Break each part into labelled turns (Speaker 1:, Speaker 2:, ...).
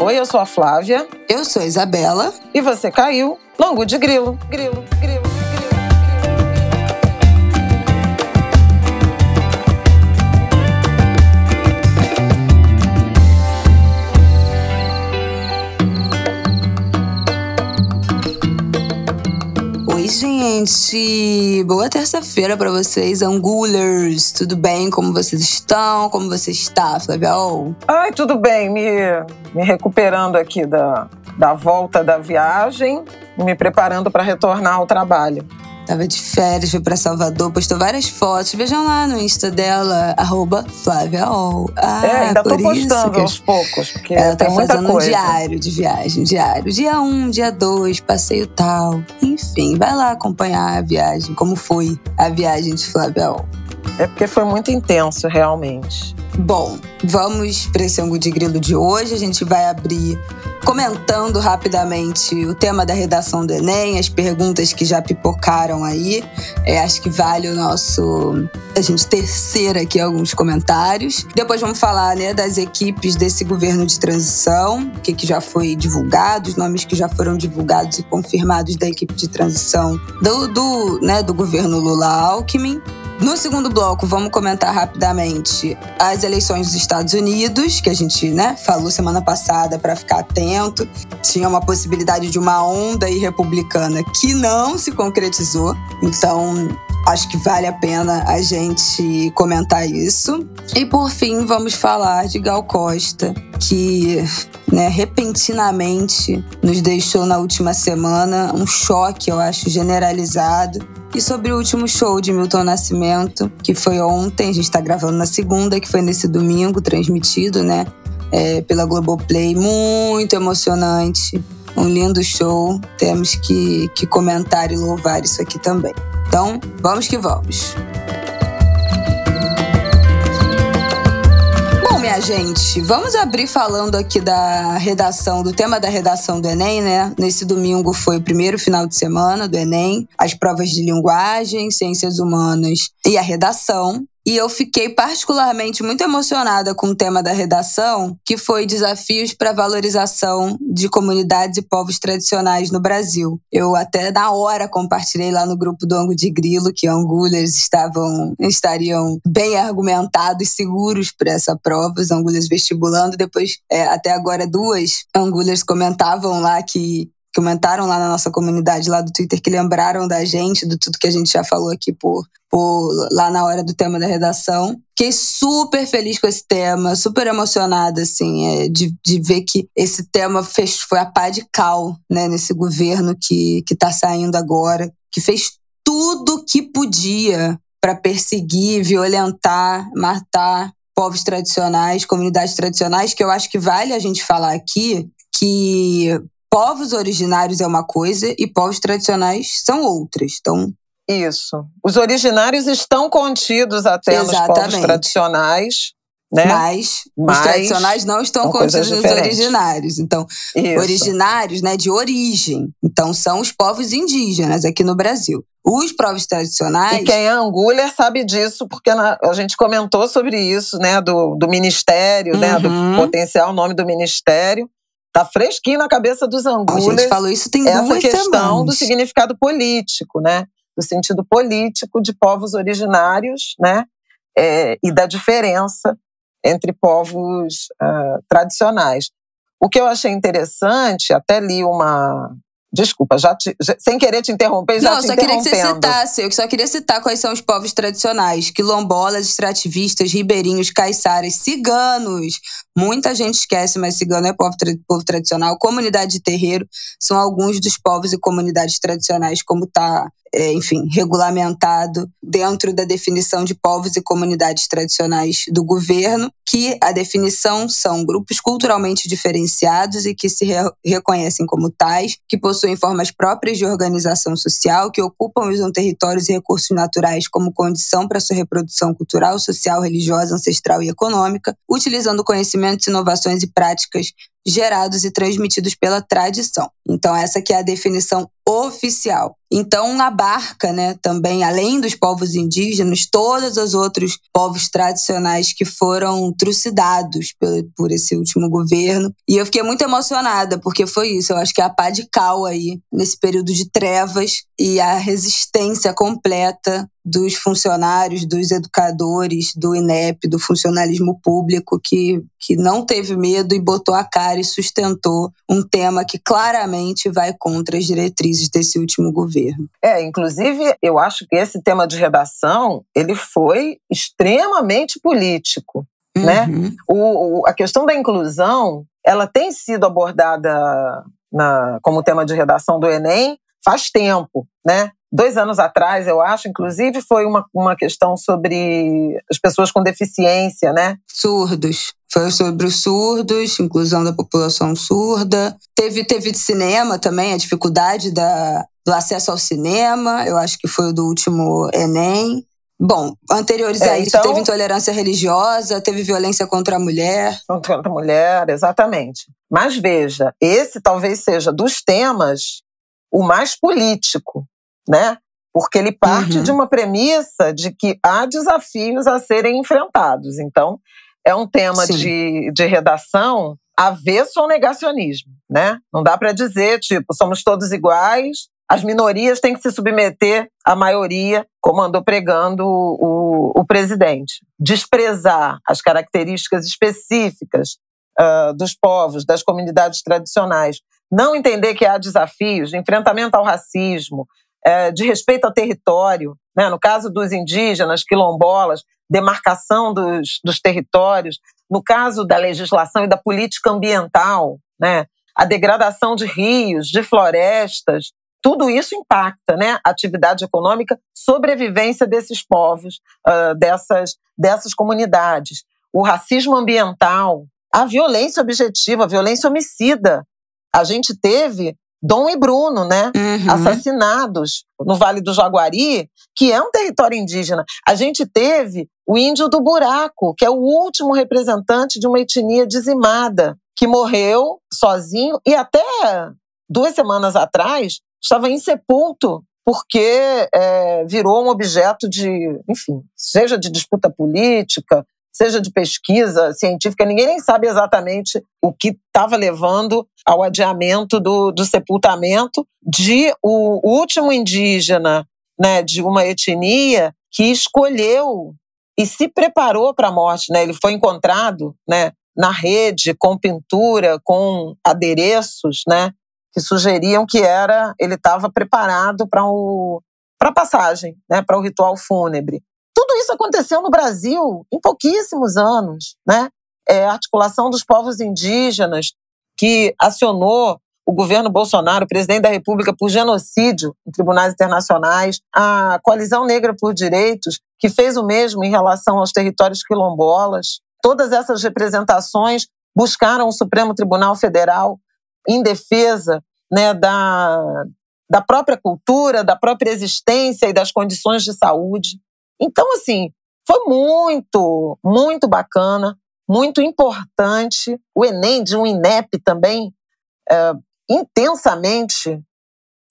Speaker 1: Oi, eu sou a Flávia.
Speaker 2: Eu sou a Isabela.
Speaker 1: E você caiu no Angu de Grilo. Grilo, grilo.
Speaker 2: Gente! Boa terça-feira para vocês, Angulers! Tudo bem? Como vocês estão? Como você está, Flaviol?
Speaker 1: Ai, tudo bem. Me, me recuperando aqui da, da volta da viagem, me preparando para retornar ao trabalho.
Speaker 2: Tava de férias, foi pra Salvador, postou várias fotos. Vejam lá no Insta dela, arroba FláviaOl.
Speaker 1: Ah, é, ainda tô postando aos poucos, porque ela tá fazendo
Speaker 2: um diário de viagem, diário. Dia 1, um, dia 2, passeio tal. Enfim, vai lá acompanhar a viagem, como foi a viagem de FláviaOl.
Speaker 1: É porque foi muito intenso, realmente.
Speaker 2: Bom, vamos para esse ângulo de grilo de hoje. A gente vai abrir comentando rapidamente o tema da redação do Enem, as perguntas que já pipocaram aí. É, acho que vale o nosso. a gente terceir aqui alguns comentários. Depois vamos falar né, das equipes desse governo de transição, o que, que já foi divulgado, os nomes que já foram divulgados e confirmados da equipe de transição do, do, né, do governo Lula-Alckmin. No segundo bloco, vamos comentar rapidamente as eleições dos Estados Unidos, que a gente né, falou semana passada para ficar atento. Tinha uma possibilidade de uma onda aí republicana que não se concretizou. Então, acho que vale a pena a gente comentar isso. E por fim, vamos falar de Gal Costa, que né, repentinamente nos deixou na última semana um choque, eu acho, generalizado e sobre o último show de Milton Nascimento, que foi ontem, a gente está gravando na segunda, que foi nesse domingo, transmitido, né? É, pela Globoplay. Muito emocionante. Um lindo show. Temos que, que comentar e louvar isso aqui também. Então, vamos que vamos. Gente, vamos abrir falando aqui da redação, do tema da redação do Enem, né? Nesse domingo foi o primeiro final de semana do Enem, as provas de linguagem, ciências humanas e a redação. E eu fiquei particularmente muito emocionada com o tema da redação, que foi Desafios para Valorização de Comunidades e Povos Tradicionais no Brasil. Eu até na hora compartilhei lá no grupo do Ango de Grilo que angulhas estavam estariam bem argumentados, seguros para essa prova, os angulhas vestibulando. Depois, é, até agora, duas angulhas comentavam lá que comentaram lá na nossa comunidade lá do Twitter que lembraram da gente, do tudo que a gente já falou aqui por, por lá na hora do tema da redação. Fiquei super feliz com esse tema, super emocionada, assim, é, de, de ver que esse tema fez, foi a pá de cal, né, nesse governo que, que tá saindo agora, que fez tudo que podia para perseguir, violentar, matar povos tradicionais, comunidades tradicionais, que eu acho que vale a gente falar aqui que povos originários é uma coisa e povos tradicionais são outras. Então,
Speaker 1: isso. Os originários estão contidos até Exatamente. nos povos tradicionais. Né?
Speaker 2: Mas, Mas, os tradicionais não estão contidos nos originários. Então, Isso. originários né, de origem. Então, são os povos indígenas aqui no Brasil. Os povos tradicionais.
Speaker 1: E quem é angulha sabe disso, porque a gente comentou sobre isso, né? Do, do ministério, uhum. né? Do uhum. potencial nome do ministério. Tá fresquinho na cabeça dos angulhas.
Speaker 2: A gente falou isso tem
Speaker 1: essa
Speaker 2: duas
Speaker 1: questão
Speaker 2: semanas.
Speaker 1: do significado político, né? Do sentido político de povos originários, né? É, e da diferença entre povos uh, tradicionais. O que eu achei interessante, até li uma, Desculpa, já, te, já sem querer te interromper, já
Speaker 2: Não,
Speaker 1: te
Speaker 2: só queria que você citasse. Eu só queria citar quais são os povos tradicionais: quilombolas, extrativistas, ribeirinhos, caiçaras, ciganos. Muita gente esquece, mas cigano é povo, povo tradicional. Comunidade de terreiro são alguns dos povos e comunidades tradicionais, como está enfim, regulamentado dentro da definição de povos e comunidades tradicionais do governo, que a definição são grupos culturalmente diferenciados e que se re reconhecem como tais, que possuem formas próprias de organização social, que ocupam e usam territórios e recursos naturais como condição para sua reprodução cultural, social, religiosa, ancestral e econômica, utilizando conhecimentos, inovações e práticas gerados e transmitidos pela tradição. Então, essa que é a definição oficial. Então, abarca, né, também, além dos povos indígenas, todos os outros povos tradicionais que foram trucidados por, por esse último governo. E eu fiquei muito emocionada, porque foi isso. Eu acho que é a pá de cal aí, nesse período de trevas e a resistência completa dos funcionários, dos educadores, do INEP, do funcionalismo público, que, que não teve medo e botou a cara e sustentou um tema que claramente vai contra as diretrizes desse último governo.
Speaker 1: É, inclusive, eu acho que esse tema de redação, ele foi extremamente político, né? uhum. né? O, o, a questão da inclusão, ela tem sido abordada na, como tema de redação do Enem faz tempo, né? Dois anos atrás, eu acho, inclusive, foi uma, uma questão sobre as pessoas com deficiência, né?
Speaker 2: Surdos. Foi sobre os surdos, inclusão da população surda. Teve, teve de cinema também, a dificuldade da, do acesso ao cinema, eu acho que foi o do último Enem. Bom, anteriores é, a isso, então, teve intolerância religiosa, teve violência contra a mulher.
Speaker 1: Contra a mulher, exatamente. Mas veja, esse talvez seja dos temas o mais político, né? Porque ele parte uhum. de uma premissa de que há desafios a serem enfrentados. Então, é um tema de, de redação avesso ao negacionismo, né? Não dá para dizer, tipo, somos todos iguais, as minorias têm que se submeter à maioria, como andou pregando o, o, o presidente. Desprezar as características específicas uh, dos povos, das comunidades tradicionais. Não entender que há desafios de enfrentamento ao racismo, é, de respeito ao território, né? no caso dos indígenas, quilombolas, demarcação dos, dos territórios, no caso da legislação e da política ambiental, né? a degradação de rios, de florestas, tudo isso impacta né? a atividade econômica, sobrevivência desses povos, uh, dessas, dessas comunidades. O racismo ambiental, a violência objetiva, a violência homicida. A gente teve Dom e Bruno, né? Uhum. Assassinados no Vale do Jaguari, que é um território indígena. A gente teve o Índio do Buraco, que é o último representante de uma etnia dizimada, que morreu sozinho e até duas semanas atrás estava insepulto porque é, virou um objeto de, enfim, seja de disputa política, seja de pesquisa científica, ninguém nem sabe exatamente o que estava levando ao adiamento do, do sepultamento de o último indígena né, de uma etnia que escolheu e se preparou para a morte. Né? Ele foi encontrado né, na rede com pintura, com adereços, né, que sugeriam que era ele estava preparado para o para a passagem, né, para o ritual fúnebre. Tudo isso aconteceu no Brasil em pouquíssimos anos, né? É, a articulação dos povos indígenas que acionou o governo Bolsonaro, o presidente da República, por genocídio em tribunais internacionais, a Coalizão Negra por Direitos, que fez o mesmo em relação aos territórios quilombolas. Todas essas representações buscaram o Supremo Tribunal Federal em defesa né, da, da própria cultura, da própria existência e das condições de saúde. Então, assim, foi muito, muito bacana, muito importante. O Enem de um INEP também é, intensamente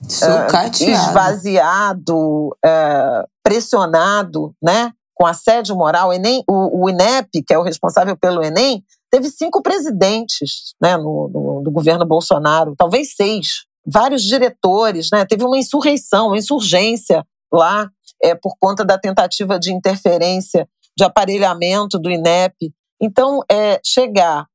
Speaker 1: é, esvaziado, é, pressionado, né? Com assédio moral. O, Enem, o, o, INEP, que é o responsável pelo Enem, teve cinco presidentes né, no, no, no governo Bolsonaro, talvez seis. Vários diretores, né? Teve uma insurreição, uma insurgência lá é, por conta da tentativa de interferência de aparelhamento do INEP. Então, é, chegar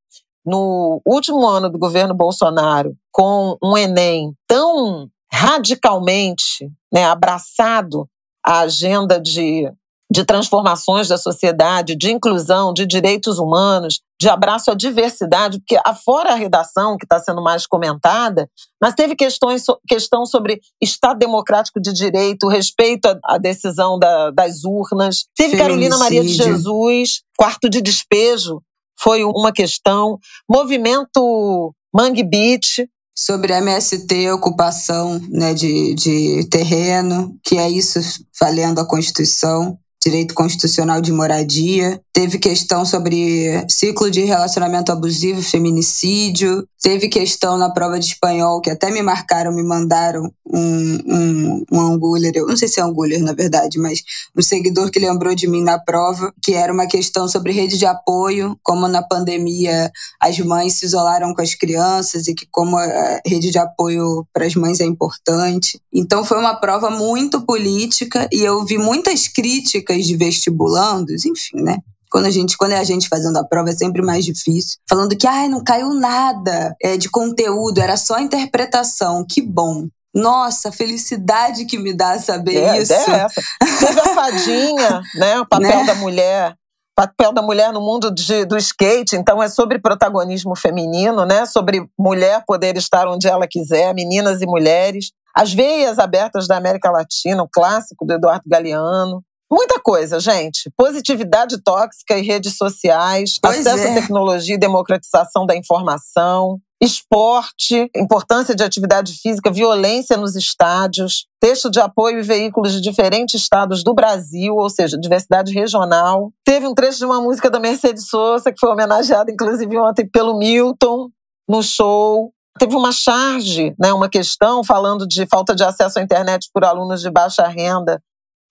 Speaker 1: no último ano do governo Bolsonaro com um Enem tão radicalmente né, abraçado à agenda de de transformações da sociedade, de inclusão, de direitos humanos, de abraço à diversidade, porque afora a redação que está sendo mais comentada, mas teve questões, questão sobre Estado democrático de direito, respeito à, decisão da, das urnas. Teve Carolina Maria de Jesus, quarto de despejo, foi uma questão. Movimento Mangue Beach,
Speaker 2: sobre MST, ocupação né, de, de terreno, que é isso valendo a Constituição direito constitucional de moradia. Teve questão sobre ciclo de relacionamento abusivo, feminicídio, teve questão na prova de espanhol, que até me marcaram, me mandaram um, um, um angulher, eu não sei se é angulher na verdade, mas um seguidor que lembrou de mim na prova, que era uma questão sobre rede de apoio, como na pandemia as mães se isolaram com as crianças e que como a rede de apoio para as mães é importante. Então foi uma prova muito política e eu vi muitas críticas de vestibulandos, enfim, né? Quando a gente, quando é a gente fazendo a prova, é sempre mais difícil. Falando que, ai, não caiu nada é, de conteúdo, era só interpretação. Que bom. Nossa, felicidade que me dá saber
Speaker 1: é,
Speaker 2: isso.
Speaker 1: É essa. Teve a fadinha, né? O papel né? da mulher. Papel da mulher no mundo de, do skate, então é sobre protagonismo feminino, né? Sobre mulher poder estar onde ela quiser, meninas e mulheres. As Veias Abertas da América Latina, o clássico do Eduardo Galeano. Muita coisa, gente. Positividade tóxica e redes sociais, pois acesso é. à tecnologia e democratização da informação, esporte, importância de atividade física, violência nos estádios, texto de apoio e veículos de diferentes estados do Brasil, ou seja, diversidade regional. Teve um trecho de uma música da Mercedes Sosa, que foi homenageada, inclusive, ontem pelo Milton, no show. Teve uma charge, né, uma questão falando de falta de acesso à internet por alunos de baixa renda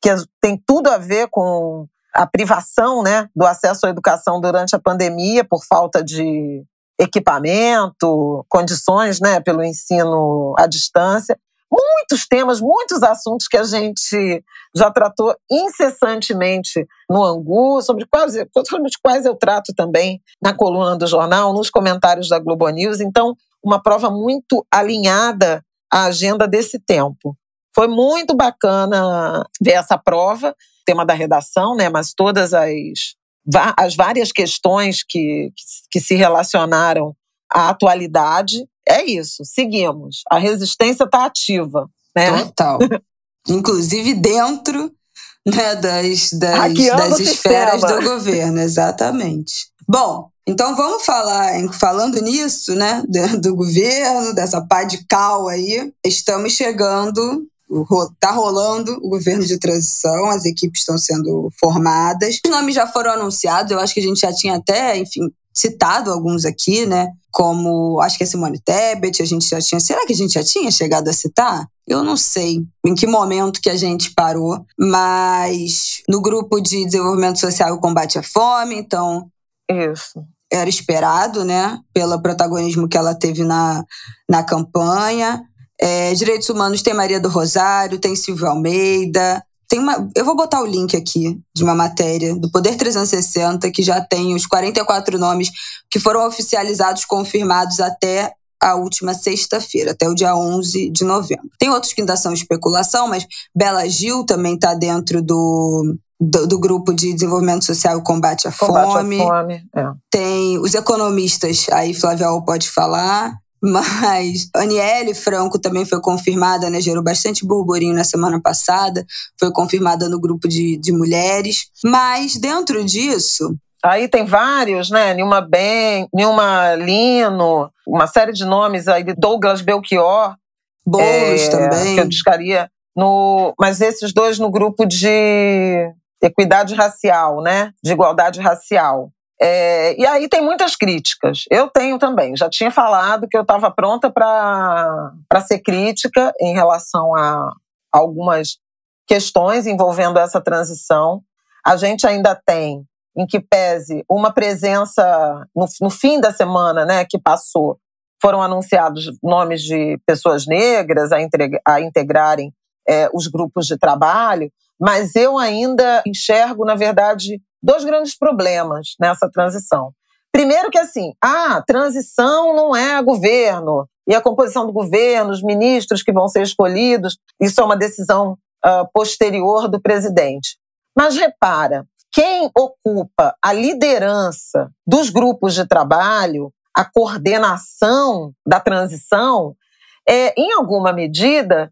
Speaker 1: que tem tudo a ver com a privação né, do acesso à educação durante a pandemia por falta de equipamento, condições né, pelo ensino à distância. Muitos temas, muitos assuntos que a gente já tratou incessantemente no Angu, sobre, quais, sobre quais eu trato também na coluna do jornal, nos comentários da Globo News. Então, uma prova muito alinhada à agenda desse tempo. Foi muito bacana ver essa prova, tema da redação, né? Mas todas as, as várias questões que, que se relacionaram à atualidade. É isso, seguimos. A resistência está ativa. Né?
Speaker 2: Total. Inclusive dentro né, das, das, das esferas do governo, exatamente. Bom, então vamos falar, falando nisso, né, do governo, dessa pá de cal aí, estamos chegando Está rolando o governo de transição, as equipes estão sendo formadas. Os nomes já foram anunciados, eu acho que a gente já tinha até, enfim, citado alguns aqui, né? Como acho que a Simone Tebet, a gente já tinha. Será que a gente já tinha chegado a citar? Eu não sei em que momento que a gente parou, mas no grupo de desenvolvimento social e combate à fome, então.
Speaker 1: Isso.
Speaker 2: Era esperado, né? Pelo protagonismo que ela teve na, na campanha. É, Direitos Humanos tem Maria do Rosário, tem Silvio Almeida. Tem uma, eu vou botar o link aqui de uma matéria do Poder 360 que já tem os 44 nomes que foram oficializados, confirmados até a última sexta-feira, até o dia 11 de novembro. Tem outros que ainda são especulação, mas Bela Gil também está dentro do, do, do, grupo de desenvolvimento social e combate à
Speaker 1: combate
Speaker 2: fome.
Speaker 1: À fome é.
Speaker 2: Tem os economistas, aí Flávia pode falar. Mas Aniele Franco também foi confirmada, né? Gerou bastante burburinho na semana passada. Foi confirmada no grupo de, de mulheres. Mas dentro disso.
Speaker 1: Aí tem vários, né? Nilma Ben, Nilma Lino, uma série de nomes aí, Douglas Belchior.
Speaker 2: Boulos é, também.
Speaker 1: Que eu discaria. No, mas esses dois no grupo de equidade racial, né? De igualdade racial. É, e aí tem muitas críticas. Eu tenho também. Já tinha falado que eu estava pronta para ser crítica em relação a algumas questões envolvendo essa transição. A gente ainda tem, em que pese, uma presença no, no fim da semana né, que passou, foram anunciados nomes de pessoas negras a, a integrarem é, os grupos de trabalho, mas eu ainda enxergo, na verdade, dois grandes problemas nessa transição. Primeiro que assim, a transição não é governo, e a composição do governo, os ministros que vão ser escolhidos, isso é uma decisão uh, posterior do presidente. Mas repara, quem ocupa a liderança dos grupos de trabalho, a coordenação da transição, é, em alguma medida,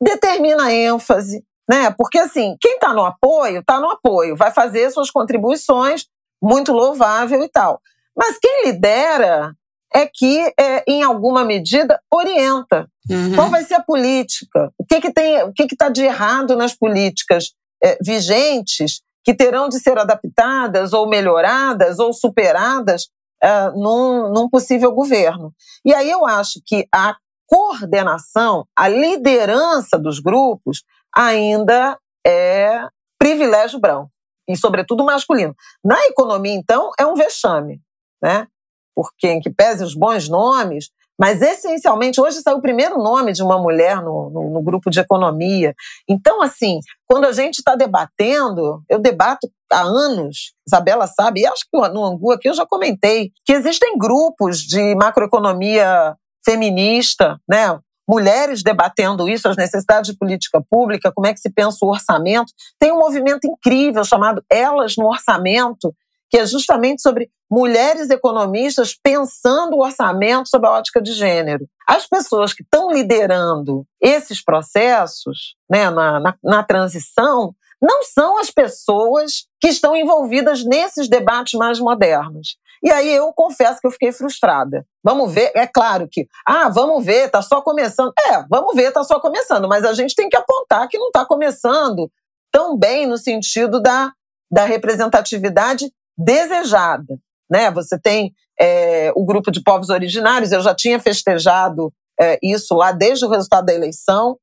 Speaker 1: determina a ênfase, né? Porque assim, quem está no apoio, está no apoio, vai fazer suas contribuições, muito louvável e tal. Mas quem lidera é que, é, em alguma medida, orienta. Uhum. Qual vai ser a política? O que, que tem, o que está de errado nas políticas é, vigentes que terão de ser adaptadas ou melhoradas ou superadas uh, num, num possível governo. E aí eu acho que a coordenação, a liderança dos grupos ainda é privilégio branco e sobretudo masculino. Na economia, então, é um vexame, né? Porque em que pese os bons nomes, mas, essencialmente, hoje saiu o primeiro nome de uma mulher no, no, no grupo de economia. Então, assim, quando a gente está debatendo, eu debato há anos, Isabela sabe, e acho que no Angu aqui eu já comentei, que existem grupos de macroeconomia feminista, né? Mulheres debatendo isso, as necessidades de política pública, como é que se pensa o orçamento. Tem um movimento incrível chamado Elas no Orçamento, que é justamente sobre mulheres economistas pensando o orçamento sob a ótica de gênero. As pessoas que estão liderando esses processos né, na, na, na transição não são as pessoas que estão envolvidas nesses debates mais modernos. E aí eu confesso que eu fiquei frustrada. Vamos ver, é claro que, ah, vamos ver, está só começando. É, vamos ver, está só começando, mas a gente tem que apontar que não está começando tão bem no sentido da, da representatividade desejada. Né? Você tem é, o grupo de povos originários, eu já tinha festejado é, isso lá desde o resultado da eleição.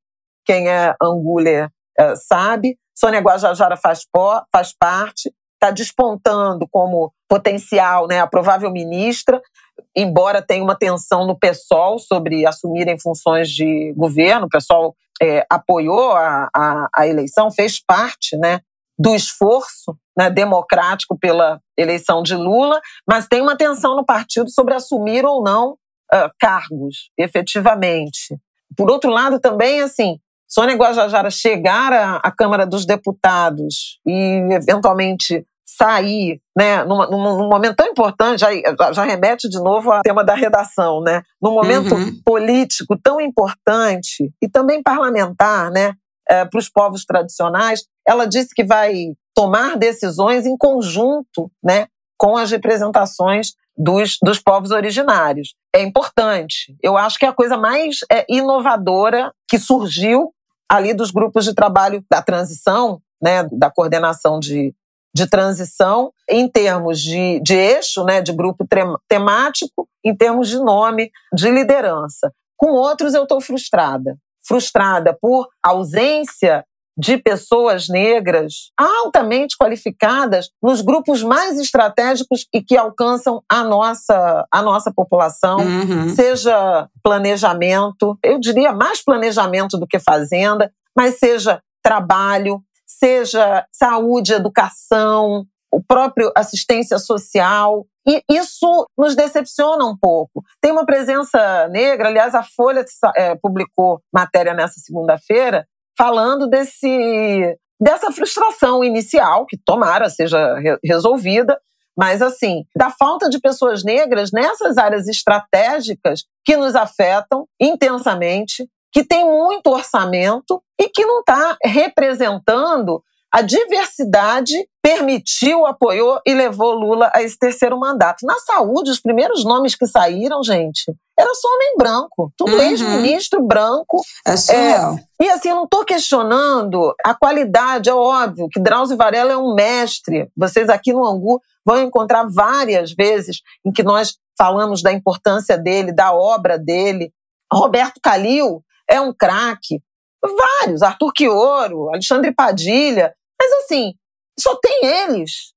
Speaker 1: Quem é Anguler é, sabe. Sônia Guajajara faz, faz parte, está despontando como potencial né, a provável ministra, embora tenha uma tensão no PSOL sobre assumirem funções de governo. O PSOL é, apoiou a, a, a, eleição, fez parte né, do esforço né, democrático pela eleição de Lula, mas tem uma tensão no partido sobre assumir ou não uh, cargos, efetivamente. Por outro lado, também, assim, Sônia Guajajara chegar à, à Câmara dos Deputados e, eventualmente, sair, né, num, num, momento tão importante, já, já, remete de novo ao tema da redação, né, num momento uhum. político tão importante e também parlamentar, né, é, para os povos tradicionais, ela disse que vai tomar decisões em conjunto né, com as representações dos, dos povos originários. É importante. Eu acho que é a coisa mais é, inovadora que surgiu ali dos grupos de trabalho da transição, né, da coordenação de, de transição, em termos de, de eixo, né, de grupo temático, em termos de nome, de liderança. Com outros, eu estou frustrada. Frustrada por ausência de pessoas negras altamente qualificadas nos grupos mais estratégicos e que alcançam a nossa, a nossa população, uhum. seja planejamento, eu diria mais planejamento do que fazenda, mas seja trabalho, seja saúde, educação, o próprio assistência social. E isso nos decepciona um pouco. Tem uma presença negra, aliás, a Folha é, publicou matéria nessa segunda-feira, falando desse dessa frustração inicial, que tomara seja re resolvida, mas assim, da falta de pessoas negras nessas áreas estratégicas que nos afetam intensamente, que tem muito orçamento e que não está representando a diversidade permitiu, apoiou e levou Lula a esse terceiro mandato. Na saúde, os primeiros nomes que saíram, gente, era só homem branco, tudo uhum. ex-ministro branco.
Speaker 2: É surreal.
Speaker 1: É, e assim, eu não estou questionando a qualidade, é óbvio que Drauzio Varela é um mestre. Vocês aqui no Angu vão encontrar várias vezes em que nós falamos da importância dele, da obra dele. Roberto Calil é um craque. Vários, Arthur Quioro, Alexandre Padilha, mas assim, só tem eles.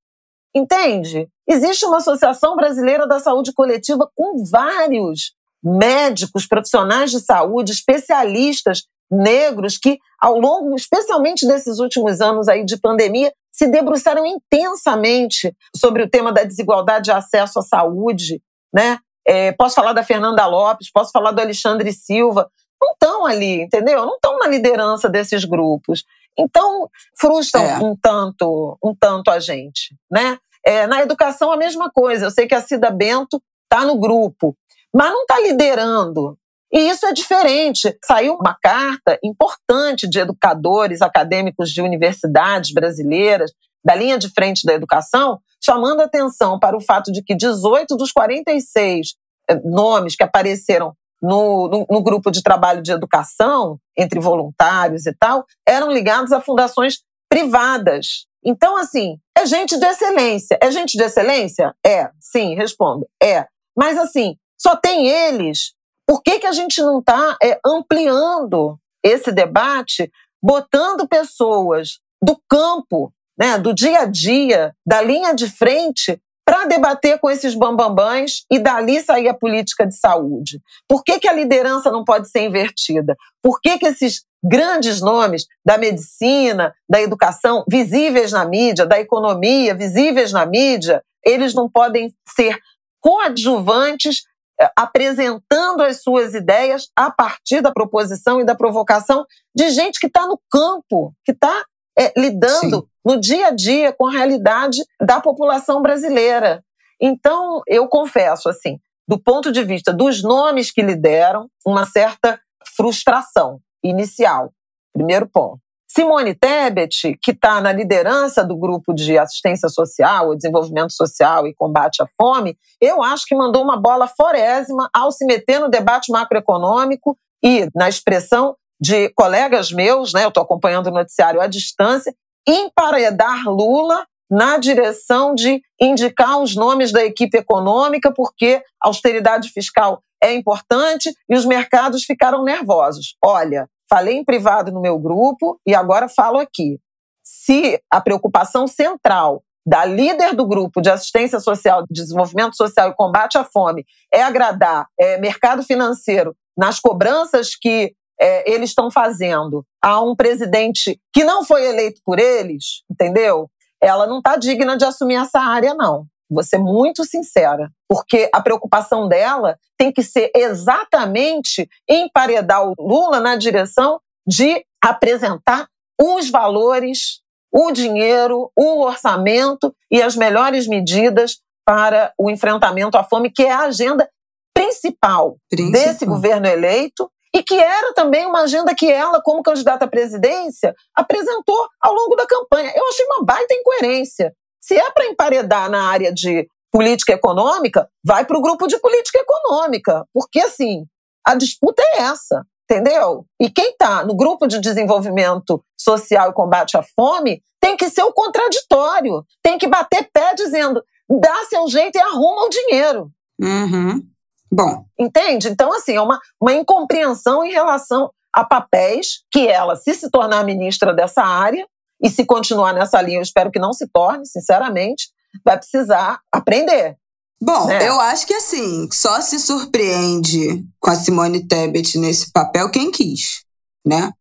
Speaker 1: Entende? Existe uma Associação Brasileira da Saúde Coletiva com vários médicos, profissionais de saúde, especialistas negros que, ao longo, especialmente desses últimos anos aí de pandemia, se debruçaram intensamente sobre o tema da desigualdade de acesso à saúde, né? É, posso falar da Fernanda Lopes, posso falar do Alexandre Silva, não estão ali, entendeu? Não estão na liderança desses grupos. Então, frustram é. um tanto, um tanto a gente, né? É, na educação a mesma coisa. Eu sei que a Cida Bento está no grupo, mas não está liderando. E isso é diferente. Saiu uma carta importante de educadores acadêmicos de universidades brasileiras, da linha de frente da educação, chamando atenção para o fato de que 18 dos 46 eh, nomes que apareceram no, no, no, grupo de trabalho de educação, entre voluntários e tal, eram ligados a fundações privadas Então, assim, é gente de excelência. É gente de excelência? É, sim, respondo. É. Mas, assim, só tem eles. Por que, que a gente não está é, ampliando esse debate, botando pessoas do campo, né, do dia a dia, da linha de frente, para debater com esses bambambãs e dali sair a política de saúde? Por que, que a liderança não pode ser invertida? Por que, que esses grandes nomes da medicina, da educação, visíveis na mídia, da economia, visíveis na mídia, eles não podem ser coadjuvantes eh, apresentando as suas ideias a partir da proposição e da provocação de gente que está no campo, que está é, lidando Sim. no dia a dia com a realidade da população brasileira. Então, eu confesso, assim, do ponto de vista dos nomes que lideram, uma certa frustração inicial. Primeiro ponto. Simone Tebet, que está na liderança do grupo de assistência social, desenvolvimento social e combate à fome, eu acho que mandou uma bola forésima ao se meter no debate macroeconômico e na expressão de colegas meus, né, eu estou acompanhando o noticiário à distância, emparedar Lula na direção de indicar os nomes da equipe econômica, porque austeridade fiscal é importante e os mercados ficaram nervosos. Olha, falei em privado no meu grupo e agora falo aqui. Se a preocupação central da líder do grupo de assistência social, de desenvolvimento social e combate à fome é agradar é, mercado financeiro nas cobranças que é, eles estão fazendo a um presidente que não foi eleito por eles, entendeu? Ela não está digna de assumir essa área, não. Vou ser muito sincera, porque a preocupação dela tem que ser exatamente emparedar o Lula na direção de apresentar os valores, o dinheiro, o orçamento e as melhores medidas para o enfrentamento à fome, que é a agenda principal, principal. desse governo eleito e que era também uma agenda que ela, como candidata à presidência, apresentou ao longo da campanha. Eu achei uma baita incoerência. Se é para emparedar na área de política econômica, vai para o grupo de política econômica, porque assim, a disputa é essa, entendeu? E quem está no grupo de desenvolvimento social e combate à fome tem que ser o contraditório, tem que bater pé dizendo dá seu jeito e arruma o dinheiro.
Speaker 2: Uhum. Bom.
Speaker 1: Entende? Então, assim, é uma, uma incompreensão em relação a papéis que ela, se se tornar ministra dessa área, e se continuar nessa linha, eu espero que não se torne, sinceramente, vai precisar aprender.
Speaker 2: Bom, né? eu acho que assim, só se surpreende com a Simone Tebet nesse papel quem quis, né?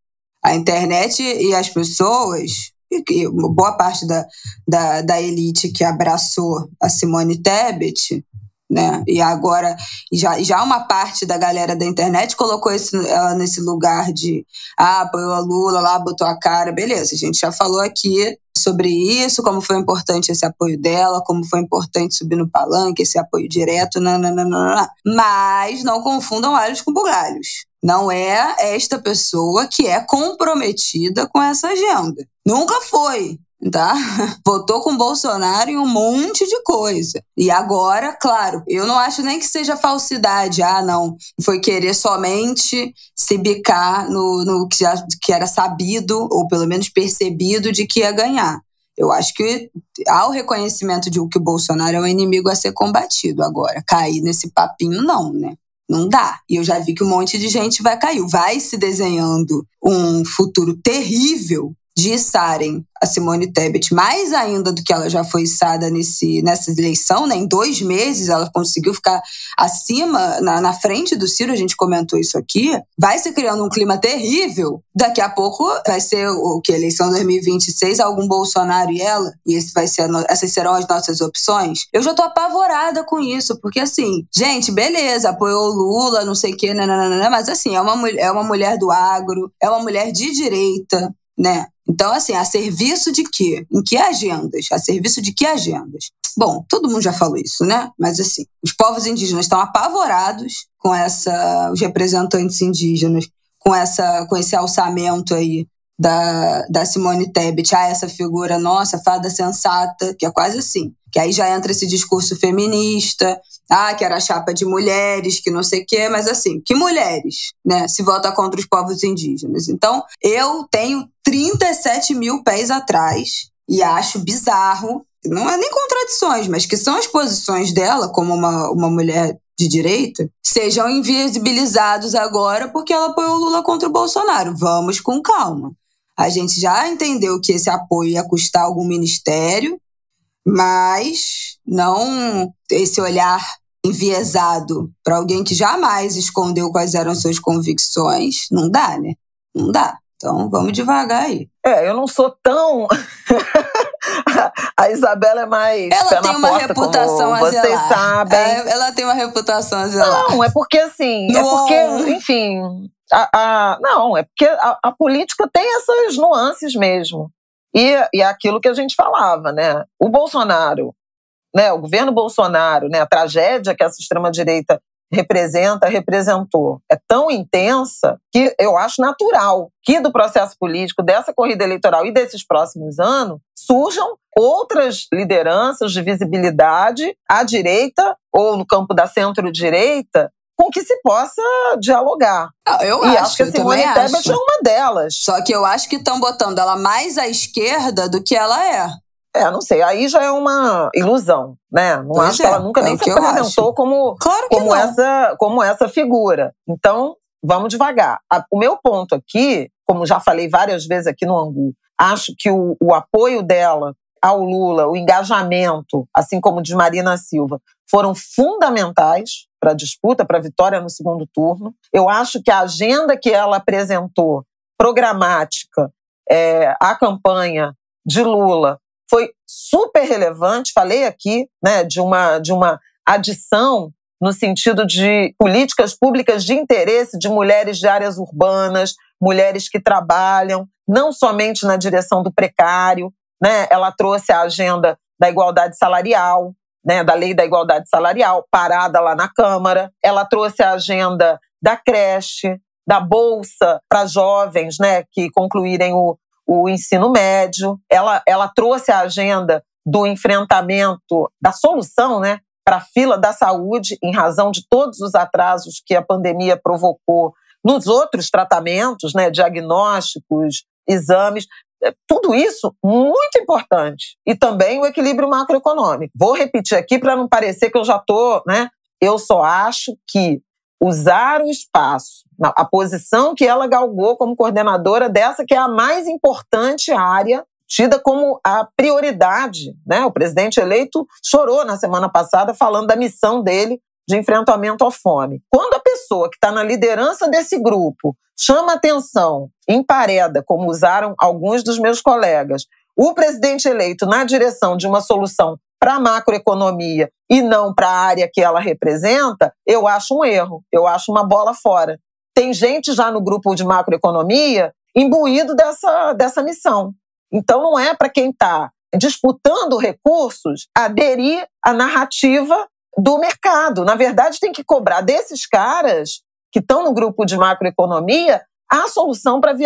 Speaker 2: A internet e as pessoas, e boa parte da, da, da elite que abraçou a Simone Tebet, né? E agora já, já uma parte da galera da internet colocou esse, ela nesse lugar de ah, apoiou a Lula lá, botou a cara, beleza. A gente já falou aqui sobre isso, como foi importante esse apoio dela, como foi importante subir no palanque, esse apoio direto, nananana. mas não confundam alhos com bugalhos. Não é esta pessoa que é comprometida com essa agenda. Nunca foi tá? Votou com Bolsonaro em um monte de coisa. E agora, claro, eu não acho nem que seja falsidade. Ah, não, foi querer somente se bicar no, no que, já, que era sabido, ou pelo menos percebido, de que ia ganhar. Eu acho que há o reconhecimento de que o Bolsonaro é um inimigo a ser combatido. Agora, cair nesse papinho, não, né? Não dá. E eu já vi que um monte de gente vai cair. Vai se desenhando um futuro terrível de içarem a Simone Tebet, mais ainda do que ela já foi içada nesse, nessa eleição, né? Em dois meses ela conseguiu ficar acima, na, na frente do Ciro, a gente comentou isso aqui. Vai se criando um clima terrível. Daqui a pouco vai ser o que? Eleição 2026, algum Bolsonaro e ela, e esse vai ser no, essas serão as nossas opções. Eu já tô apavorada com isso, porque assim, gente, beleza, apoiou Lula, não sei o quê, mas assim, é uma, é uma mulher do agro, é uma mulher de direita, né? Então, assim, a serviço de quê? Em que agendas? A serviço de que agendas? Bom, todo mundo já falou isso, né? Mas assim, os povos indígenas estão apavorados com essa, os representantes indígenas, com essa, com esse alçamento aí da, da Simone Tebet, ah, essa figura nossa, fada sensata, que é quase assim. Que aí já entra esse discurso feminista, ah, que era chapa de mulheres, que não sei o quê, mas assim, que mulheres, né? Se vota contra os povos indígenas. Então, eu tenho 37 mil pés atrás E acho bizarro, não é nem contradições, mas que são as posições dela como uma, uma mulher de direita, sejam invisibilizados agora porque ela apoiou o Lula contra o Bolsonaro. Vamos com calma. A gente já entendeu que esse apoio ia custar algum ministério, mas não esse olhar enviesado para alguém que jamais escondeu quais eram suas convicções, não dá, né? Não dá. Então vamos devagar aí.
Speaker 1: É, eu não sou tão. a Isabela é mais.
Speaker 2: Ela tem uma
Speaker 1: porta,
Speaker 2: reputação a
Speaker 1: Vocês
Speaker 2: zelar.
Speaker 1: sabem.
Speaker 2: É, ela tem uma reputação a zelar.
Speaker 1: Não, é porque assim. É porque, enfim. A, a- não, é porque a, a política tem essas nuances mesmo. E, e é aquilo que a gente falava, né? O Bolsonaro, né? O governo Bolsonaro, né? A tragédia que essa extrema-direita representa, representou, é tão intensa que eu acho natural que do processo político, dessa corrida eleitoral e desses próximos anos, surjam outras lideranças de visibilidade à direita ou no campo da centro-direita com que se possa dialogar.
Speaker 2: Eu
Speaker 1: e
Speaker 2: acho,
Speaker 1: acho que a Simone Tebet é uma delas.
Speaker 2: Só que eu acho que estão botando ela mais à esquerda do que ela é.
Speaker 1: É, não sei, aí já é uma ilusão, né? Não
Speaker 2: Pois
Speaker 1: acho
Speaker 2: é,
Speaker 1: que ela nunca
Speaker 2: é
Speaker 1: nem se apresentou como
Speaker 2: Claro
Speaker 1: como
Speaker 2: não.
Speaker 1: essa, como essa figura. Então, vamos devagar. O meu ponto aqui, como já falei várias vezes aqui no Angu, acho que o, o apoio dela ao Lula, o engajamento, assim como de Marina Silva, foram fundamentais para a disputa, para a vitória no segundo turno. Eu acho que a agenda que ela apresentou, programática, é, a campanha de Lula, foi super relevante. Falei aqui né, de, uma, de uma adição no sentido de políticas públicas de interesse de mulheres de áreas urbanas, mulheres que trabalham, não somente na direção do precário. Né? Ela trouxe a agenda da igualdade salarial, né, da lei da igualdade salarial, parada lá na Câmara. Ela trouxe a agenda da creche, da bolsa para jovens né, que concluírem o, o ensino médio. Ela, ela trouxe a agenda do enfrentamento, da solução né, para a fila da saúde, em razão de todos os atrasos que a pandemia provocou nos outros tratamentos, né, diagnósticos, exames. É, Tudo isso muito importante. E também o equilíbrio macroeconômico. Vou repetir aqui para não parecer que eu já estou. Né? Eu só acho que usar o espaço, a posição que ela galgou como coordenadora dessa, que é a mais importante área, tida como a prioridade. Né? O presidente eleito chorou na semana passada falando da missão dele de enfrentamento à fome. Quando a pessoa que está na liderança desse grupo chama atenção, empareda, como usaram alguns dos meus colegas, o presidente eleito na direção de uma solução para a macroeconomia e não para a área que ela representa, eu acho um erro, eu acho uma bola fora. Tem gente já no grupo de macroeconomia imbuído dessa, dessa missão. Então não é para quem está disputando recursos aderir à narrativa do mercado. Na verdade, tem que cobrar desses caras que estão no grupo de macroeconomia a solução para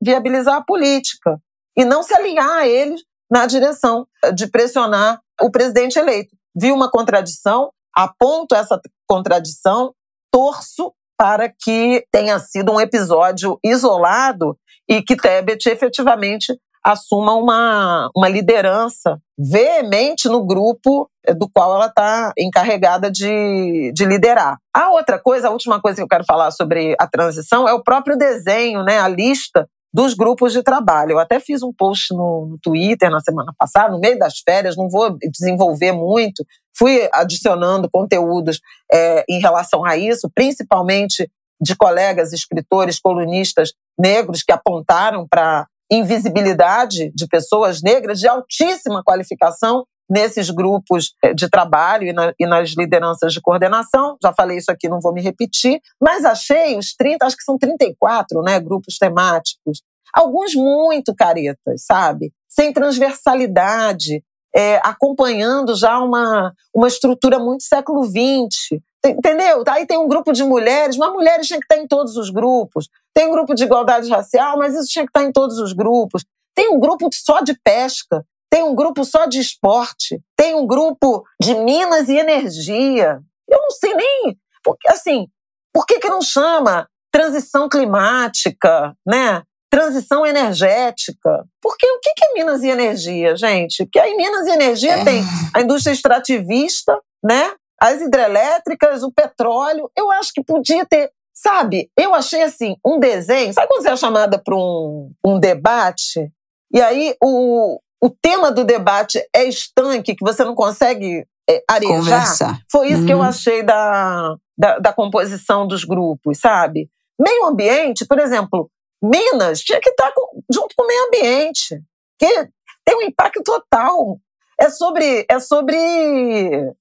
Speaker 1: viabilizar a política e não se alinhar a eles na direção de pressionar o presidente eleito. Vi uma contradição, aponto essa contradição, torço para que tenha sido um episódio isolado e que Tebet efetivamente assuma uma, uma liderança veemente no grupo do qual ela está encarregada de, de liderar. A outra coisa, a última coisa que eu quero falar sobre a transição é o próprio desenho, né, a lista dos grupos de trabalho. Eu até fiz um post no, Twitter na semana passada, no meio das férias, não vou desenvolver muito, fui adicionando conteúdos é, em relação a isso, principalmente de colegas escritores, colunistas negros que apontaram para invisibilidade de pessoas negras de altíssima qualificação nesses grupos de trabalho e, na, e, nas lideranças de coordenação. Já falei isso aqui, não vou me repetir, mas achei os 30, acho que são 34, né, grupos temáticos. Alguns muito caretas, sabe? Sem transversalidade, é, acompanhando já uma, uma estrutura muito século XX. Entendeu? Aí tem um grupo de mulheres, mas mulheres tinha que estar em todos os grupos. Tem um grupo de igualdade racial, mas isso tinha que estar em todos os grupos. Tem um grupo só de pesca, tem um grupo só de esporte, tem um grupo de minas e energia. Eu não sei nem. Porque, assim, por que, que não chama transição climática, né? transição energética. Porque o que é Minas e Energia, gente? Porque aí Minas e Energia é. tem a indústria extrativista, né? As hidrelétricas, o petróleo. Eu acho que podia ter, sabe? Eu achei assim, um desenho. Sabe quando você é chamada para um, um debate? E aí o, o tema do debate é estanque, que você não consegue é, arejar. Conversar. Foi isso que eu uhum. achei da, da, da composição dos grupos, sabe? Meio ambiente, por exemplo, Minas tinha que estar com, junto com o meio ambiente, que tem um impacto total. É sobre, é sobre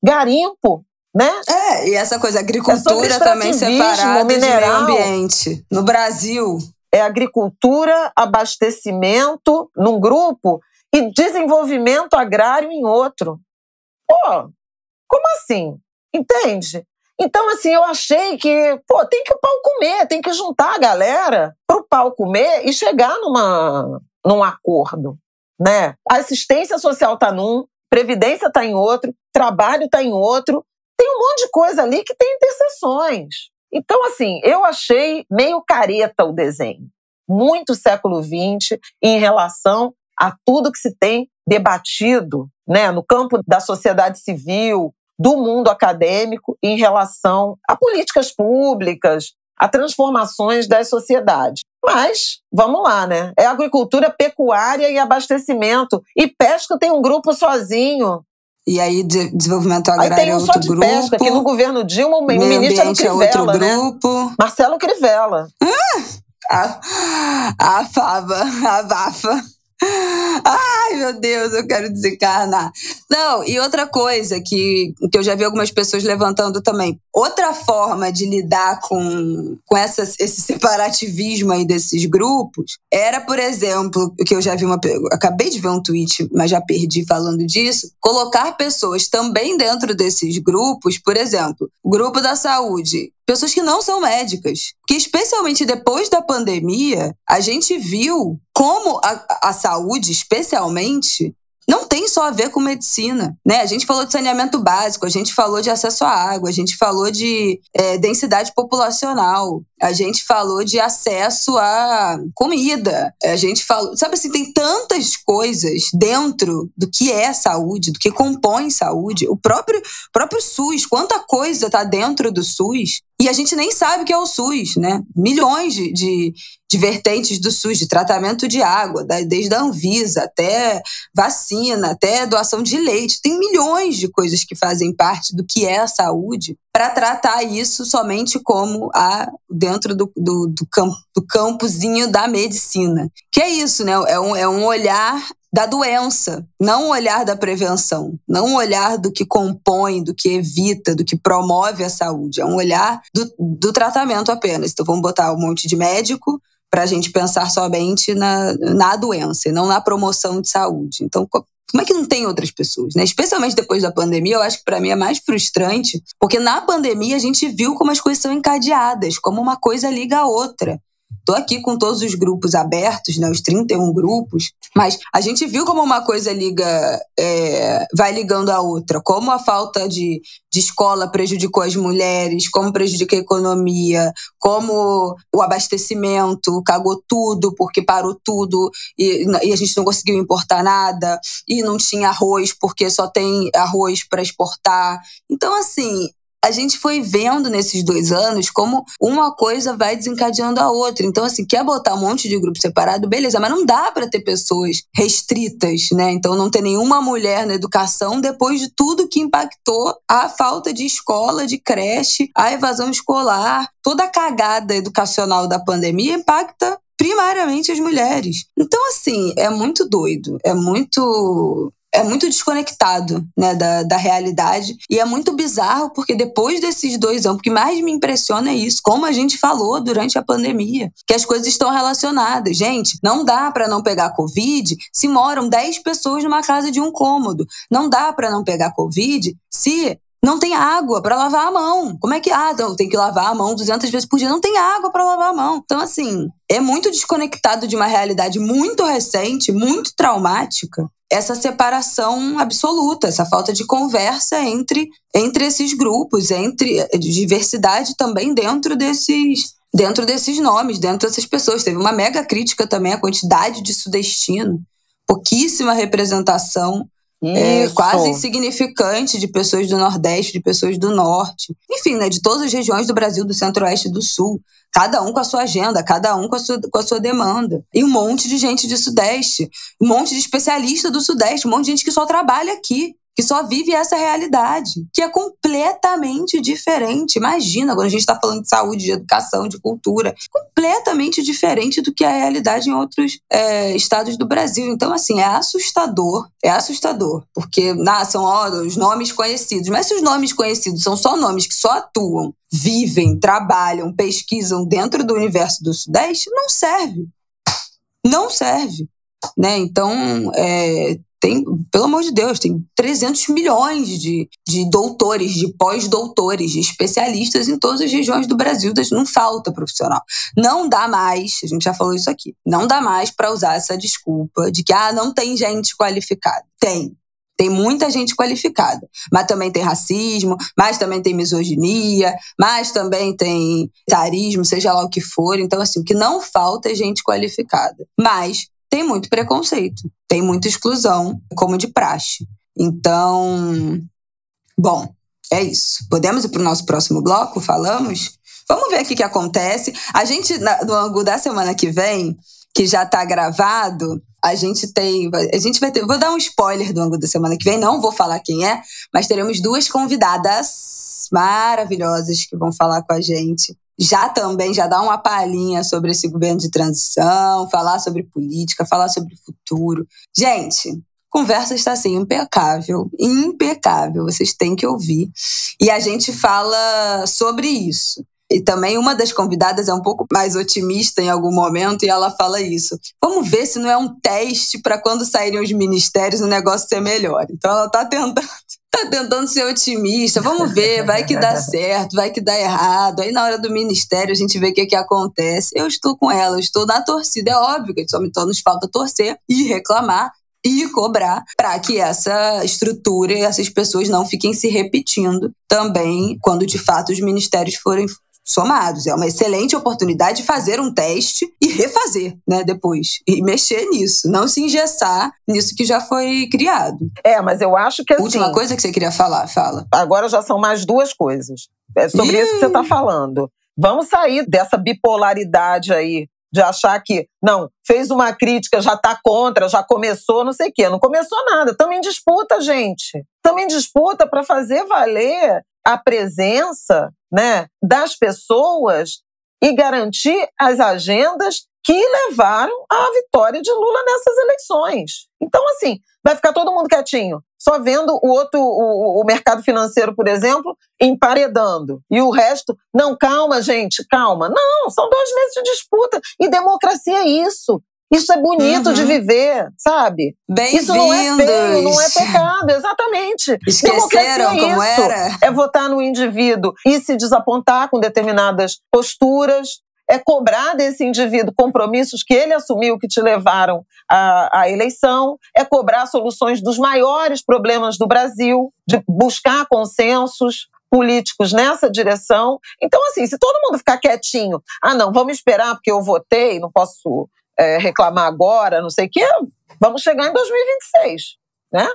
Speaker 1: garimpo, né?
Speaker 2: É, e essa coisa, agricultura é também separada mineral. de meio ambiente. No Brasil.
Speaker 1: É agricultura, abastecimento num grupo e desenvolvimento agrário em outro. Pô, como assim? Entende? Então, assim, eu achei que, pô, tem que o pau comer, tem que juntar a galera para o pau comer e chegar numa, num acordo, né? A assistência social está num, previdência está em outro, trabalho está em outro, tem um monte de coisa ali que tem interseções. Então, assim, eu achei meio careta o desenho, muito século XX em relação a tudo que se tem debatido né, no campo da sociedade civil, do mundo acadêmico em relação a políticas públicas, a transformações das sociedades. Mas, vamos lá, né? É agricultura, pecuária e abastecimento. E pesca tem um grupo sozinho.
Speaker 2: E aí, de desenvolvimento agrário
Speaker 1: aí tem um
Speaker 2: é outro
Speaker 1: só de
Speaker 2: grupo.
Speaker 1: pesca, que no governo Dilma, o ministro era o Crivella, é outro
Speaker 2: né? grupo.
Speaker 1: Marcelo Crivella.
Speaker 2: Ah, a, a fava, a vafa. Ai, meu Deus, eu quero desencarnar. Não, e outra coisa que, que eu já vi algumas pessoas levantando também. Outra forma de lidar com, com essa, esse separativismo aí desses grupos era, por exemplo, que eu já vi uma. Acabei de ver um tweet, mas já perdi falando disso. Colocar pessoas também dentro desses grupos, por exemplo, grupo da saúde pessoas que não são médicas. Que especialmente depois da pandemia, a gente viu como a, a saúde, especialmente, não tem só a ver com medicina, né? A gente falou de saneamento básico, a gente falou de acesso à água, a gente falou de é, densidade populacional, a gente falou de acesso à comida, a gente falou, sabe assim, tem tantas coisas dentro do que é saúde, do que compõe saúde, o próprio próprio SUS, quanta coisa está dentro do SUS e a gente nem sabe o que é o SUS, né? Milhões de, de, de vertentes do SUS, de tratamento de água, desde a Anvisa até vacina, até doação de leite. Tem milhões de coisas que fazem parte do que é a saúde para tratar isso somente como a dentro do, do, do, campo, do campozinho da medicina. Que é isso, né? É um, é um olhar da doença, não o olhar da prevenção, não o olhar do que compõe, do que evita, do que promove a saúde. É um olhar do, do tratamento apenas. Então vamos botar um monte de médico para a gente pensar somente na, na doença e não na promoção de saúde. Então, como é que não tem outras pessoas, né? Especialmente depois da pandemia, eu acho que para mim é mais frustrante, porque na pandemia a gente viu como as coisas são encadeadas, como uma coisa liga a outra. Tô aqui com todos os grupos abertos, né, os 31 grupos, mas a gente viu como uma coisa liga, é, vai ligando a outra, como a falta de, de escola prejudicou as mulheres, como prejudica a economia, como o abastecimento cagou tudo, porque parou tudo e, e a gente não conseguiu importar nada, e não tinha arroz porque só tem arroz para exportar. Então, assim, a gente foi vendo nesses dois anos como uma coisa vai desencadeando a outra. Então, assim, quer botar um monte de grupo separado, beleza, mas não dá para ter pessoas restritas, né? Então, não ter nenhuma mulher na educação depois de tudo que impactou a falta de escola, de creche, a evasão escolar, toda a cagada educacional da pandemia impacta primariamente as mulheres. Então, assim, é muito doido, é muito é muito desconectado né, da, da realidade. E é muito bizarro, porque depois desses dois anos, o que mais me impressiona é isso, como a gente falou durante a pandemia, que as coisas estão relacionadas. Gente, não dá para não pegar Covid se moram 10 pessoas numa casa de um cômodo. Não dá para não pegar Covid se não tem água para lavar a mão. Como é que ah, então, tem que lavar a mão 200 vezes por dia? Não tem água para lavar a mão. Então assim, é muito desconectado de uma realidade muito recente, muito traumática, essa separação absoluta, essa falta de conversa entre, entre esses grupos, entre diversidade também dentro desses, dentro desses nomes, dentro dessas pessoas. Teve uma mega crítica também à quantidade de sudestino, pouquíssima representação é, quase insignificante de pessoas do Nordeste, de pessoas do Norte, enfim, né, de todas as regiões do Brasil, do Centro-Oeste e do Sul. Cada um com a sua agenda, cada um com a sua, com a sua demanda. E um monte de gente de Sudeste, um monte de especialista do Sudeste, um monte de gente que só trabalha aqui que só vive essa realidade, que é completamente diferente. Imagina, quando a gente está falando de saúde, de educação, de cultura, completamente diferente do que é a realidade em outros é, estados do Brasil. Então, assim, é assustador, é assustador, porque ah, são ó, os nomes conhecidos, mas se os nomes conhecidos são só nomes que só atuam, vivem, trabalham, pesquisam dentro do universo do Sudeste, não serve. Não serve. Né? Então, é, tem, pelo amor de Deus, tem 300 milhões de, de doutores, de pós-doutores, de especialistas em todas as regiões do Brasil. Não falta profissional. Não dá mais, a gente já falou isso aqui, não dá mais para usar essa desculpa de que ah, não tem gente qualificada. Tem, tem muita gente qualificada, mas também tem racismo, mas também tem misoginia, mas também tem tarismo, seja lá o que for. Então, assim, o que não falta é gente qualificada. Mas tem muito preconceito, tem muita exclusão, como de praxe. Então, bom, é isso. Podemos ir para o nosso próximo bloco? Falamos? Vamos ver o que acontece. A gente, no ângulo da semana que vem, que já está gravado, a gente tem. A gente vai ter. Vou dar um spoiler do ângulo da semana que vem, não vou falar quem é, mas teremos duas convidadas maravilhosas que vão falar com a gente já também já dar uma palhinha sobre esse governo de transição, falar sobre política, falar sobre futuro. Gente, conversa está assim impecável, impecável. Vocês têm que ouvir. E a gente fala sobre isso. E também uma das convidadas é um pouco mais otimista em algum momento e ela fala isso. Vamos ver se não é um teste para quando saírem os ministérios o negócio ser melhor. Então ela está tentando tá tentando ser otimista, vamos ver, vai que dá certo, vai que dá errado. Aí na hora do ministério a gente vê o que, que acontece. Eu estou com ela, eu estou na torcida, é óbvio que só, só nos falta torcer e reclamar e cobrar para que essa estrutura e essas pessoas não fiquem se repetindo também quando de fato os ministérios forem somados. É uma excelente oportunidade de fazer um teste e refazer, né, depois. E mexer nisso, não se engessar nisso que já foi criado.
Speaker 1: É, mas eu acho que assim...
Speaker 2: Última coisa que você queria falar, fala.
Speaker 1: Agora já são mais duas coisas. É sobre Ih. isso que você está falando. Vamos sair dessa bipolaridade aí de achar que, não, fez uma crítica, já está contra, já começou, não sei o quê. Não começou nada. Também disputa, gente. Também disputa para fazer valer a presença né, das pessoas e garantir as agendas que levaram à vitória de Lula nessas eleições. Então, assim, vai ficar todo mundo quietinho, só vendo o outro, o, o mercado financeiro, por exemplo, emparedando. E o resto, não, calma, gente, calma. Não, são dois meses de disputa. E democracia é isso. Isso é bonito uhum. de viver, sabe? Isso não é feio, não é pecado, exatamente.
Speaker 2: Esqueceram é como
Speaker 1: isso.
Speaker 2: era?
Speaker 1: É votar no indivíduo e se desapontar com determinadas posturas, é cobrar desse indivíduo compromissos que ele assumiu que te levaram à, à, eleição, é cobrar soluções dos maiores problemas do Brasil, de buscar consensos políticos nessa direção. Então, assim, se todo mundo ficar quietinho, ah, não, vamos esperar porque eu votei, não posso é, reclamar agora, não sei o quê, vamos chegar em 2026, né?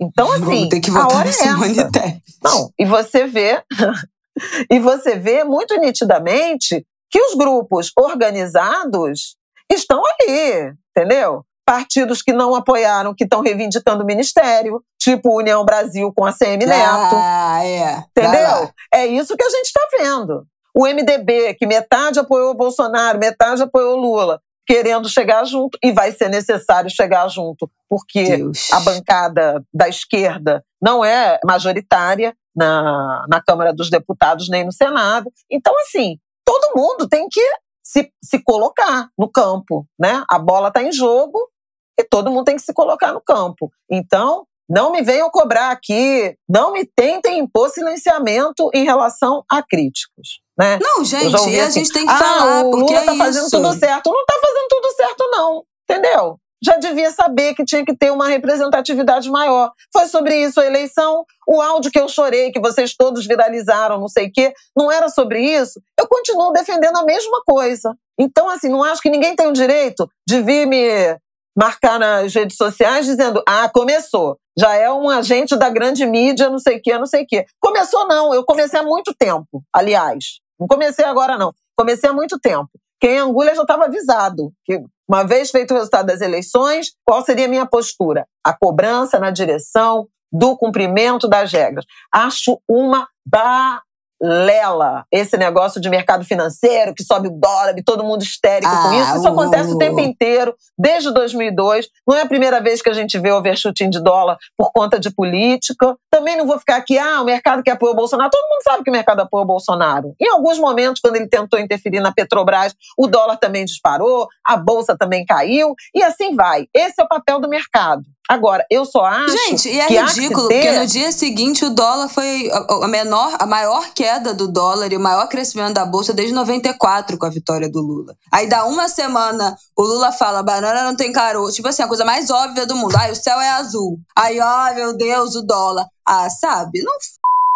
Speaker 1: Então, assim,
Speaker 2: ter que votar a hora é essa.
Speaker 1: Não, e você vê, e você vê muito nitidamente que os grupos organizados estão ali, entendeu? Partidos que não apoiaram, que estão reivindicando o ministério, tipo União Brasil com a CM Neto.
Speaker 2: Ah, é.
Speaker 1: Entendeu? É isso que a gente está vendo. O MDB, que metade apoiou o Bolsonaro, metade apoiou o Lula querendo chegar junto e vai ser necessário chegar junto, porque Deus. a bancada da esquerda não é majoritária na, na Câmara dos Deputados nem no Senado. Então, assim, todo mundo tem que se, se colocar no campo, né? A bola está em jogo e todo mundo tem que se colocar no campo. Então, não me venham cobrar aqui, não me tentem impor silenciamento em relação a críticos. Né?
Speaker 2: Não, gente, assim, a gente tem que ah, falar.
Speaker 1: O
Speaker 2: porque
Speaker 1: Lula
Speaker 2: é
Speaker 1: tá fazendo
Speaker 2: isso.
Speaker 1: tudo certo. Não tá fazendo tudo certo, não. Entendeu? já devia saber que tinha que ter uma representatividade maior. Foi sobre isso a eleição. O áudio que eu chorei, que vocês todos viralizaram, não sei o quê, não era sobre isso. Eu continuo defendendo a mesma coisa. Então, assim, não acho que ninguém tem o direito de vir me marcar nas redes sociais dizendo: ah, começou. Já é um agente da grande mídia, não sei o quê, não sei o quê. Começou, não. Eu comecei há muito tempo, aliás. Não comecei agora, não. Comecei há muito tempo. Quem angulha já estava avisado que, uma vez feito o resultado das eleições, qual seria a minha postura? A cobrança na direção do cumprimento das regras. Acho uma ba lela esse negócio de mercado financeiro que sobe o dólar e todo mundo histérico ah, com isso. Isso uh, acontece o tempo inteiro, desde 2002. Não é a primeira vez que a gente vê overshooting de dólar por conta de política. Também não vou ficar aqui, ah, o mercado que apoia o Bolsonaro. Todo mundo sabe que o mercado apoia o Bolsonaro. Em alguns momentos, quando ele tentou interferir na Petrobras, o dólar também disparou, a bolsa também caiu e assim vai. Esse é o papel do mercado. Agora, eu só acho.
Speaker 2: Gente, e é ridículo, ter... porque no dia seguinte o dólar foi a menor, a maior queda do dólar e o maior crescimento da bolsa desde 94 com a vitória do Lula. Aí dá uma semana, o Lula fala: banana não tem caroço. Tipo assim, a coisa mais óbvia do mundo. Ai, o céu é azul. Aí, ó, meu Deus, o dólar. Ah, sabe? Não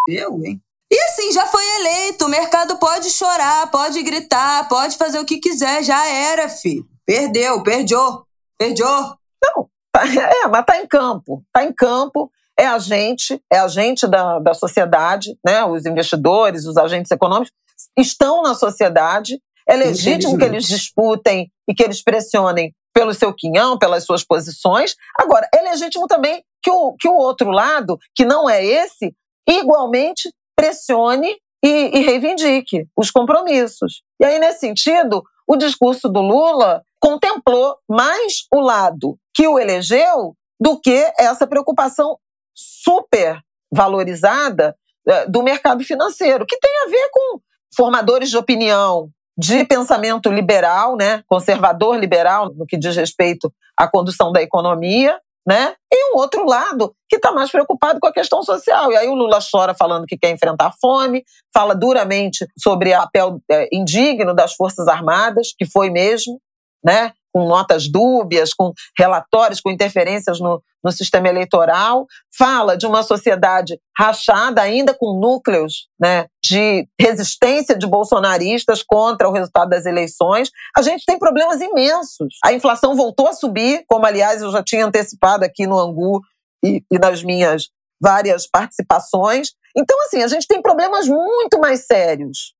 Speaker 2: eu, hein? E assim, já foi eleito. O mercado pode chorar, pode gritar, pode fazer o que quiser. Já era, filho. Perdeu, perdeu, perdeu.
Speaker 1: Não, É, mas está em campo. Está em campo, é a gente, é a gente da, da sociedade, né? os investidores, os agentes econômicos, estão na sociedade. É legítimo que eles disputem e que eles pressionem pelo seu quinhão, pelas suas posições. Agora, é legítimo também que o, que o outro lado, que não é esse, igualmente pressione e, e reivindique os compromissos. E aí, nesse sentido, o discurso do Lula contemplou mais o lado que o elegeu do que essa preocupação super valorizada eh, do mercado financeiro, que tem a ver com formadores de opinião, de pensamento liberal, né, conservador liberal, no que diz respeito à condução da economia, né? E um outro lado que está mais preocupado com a questão social. E aí o Lula chora falando que quer enfrentar a fome, fala duramente sobre o papel é, indigno das Forças Armadas, que foi mesmo, né? Com notas dúbias, com relatórios, com interferências no, no sistema eleitoral, fala de uma sociedade rachada, ainda com núcleos né, de resistência de bolsonaristas contra o resultado das eleições. A gente tem problemas imensos. A inflação voltou a subir, como, aliás, eu já tinha antecipado aqui no Angu e, e nas minhas várias participações. Então, assim, a gente tem problemas muito mais sérios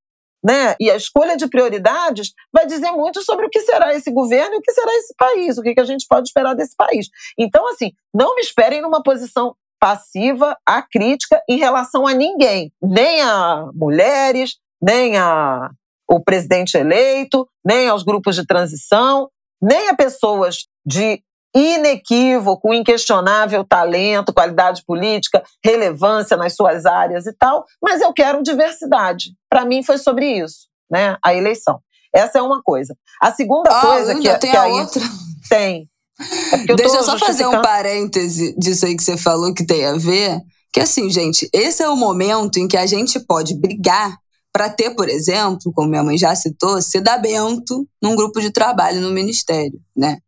Speaker 1: né? E a escolha de prioridades vai dizer muito sobre o que será esse governo e o que será esse país, o que, a gente pode esperar desse país. Então, assim, não me esperem numa posição passiva, acrítica em relação a ninguém, nem a mulheres, nem a o presidente eleito, nem aos grupos de transição, nem a pessoas de inequívoco, inquestionável talento, qualidade política, relevância nas suas áreas e tal, mas eu quero diversidade. Para mim foi sobre isso, né? A eleição. Essa é uma coisa. A segunda
Speaker 2: ah,
Speaker 1: coisa que,
Speaker 2: tem
Speaker 1: que
Speaker 2: aí outra.
Speaker 1: tem.
Speaker 2: É Deixa eu só fazer um parêntese disso aí que você falou que tem a ver. Que assim, gente, esse é o momento em que a gente pode brigar para ter, por exemplo, como minha mãe já citou, sedamento num grupo de trabalho no ministério, né?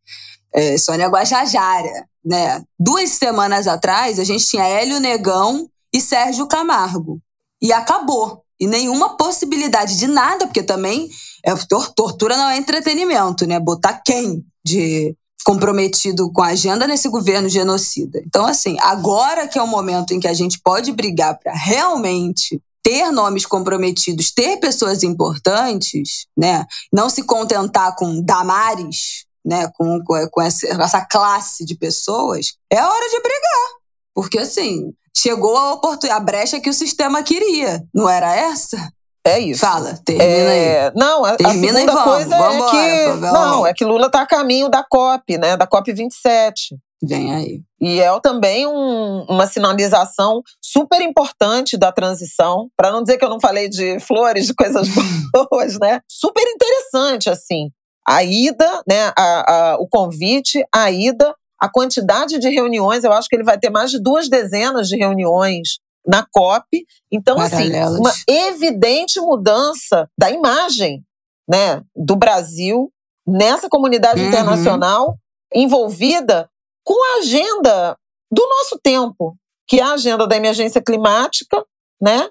Speaker 2: É, Sônia Guajajara, né? Duas semanas atrás, a gente tinha Hélio Negão e Sérgio Camargo. E acabou. E nenhuma possibilidade de nada, porque também é, tortura não é entretenimento, né? Botar quem de comprometido com a agenda nesse governo genocida. Então, assim, agora que é o momento em que a gente pode brigar para realmente ter nomes comprometidos, ter pessoas importantes, né? Não se contentar com Damares, né, com, com, essa, essa classe de pessoas, é hora de brigar. Porque, assim, chegou a, oportunidade, a brecha que o sistema queria. Não era essa?
Speaker 1: É isso.
Speaker 2: Fala, termina é...
Speaker 1: aí. Não, a, termina a segunda vamos, coisa vamos é que. não, é que Lula está a caminho da COP, né? Da COP 27.
Speaker 2: Vem aí.
Speaker 1: E é também um, uma sinalização super importante da transição, para não dizer que eu não falei de flores, de coisas boas, né? Super interessante, assim a ida, né, a, a, o convite, a ida, a quantidade de reuniões, eu acho que ele vai ter mais de duas dezenas de reuniões na COP. Então, assim, uma evidente mudança da imagem né, do Brasil nessa comunidade uhum. internacional envolvida com a agenda do nosso tempo, que é a agenda da emergência climática, né?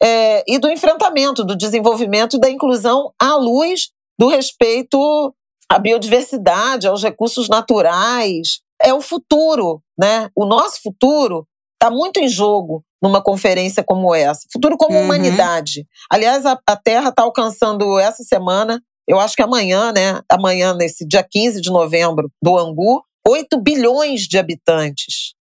Speaker 1: É, e do enfrentamento, do desenvolvimento e da inclusão à luz do respeito à biodiversidade, aos recursos naturais. É o futuro, né? O nosso futuro está muito em jogo numa conferência como essa. Futuro como uhum. humanidade. Aliás, a, a Terra está alcançando essa semana, eu acho que amanhã, né? Amanhã, nesse dia 15 de novembro, do Angu, 8 bilhões de habitantes.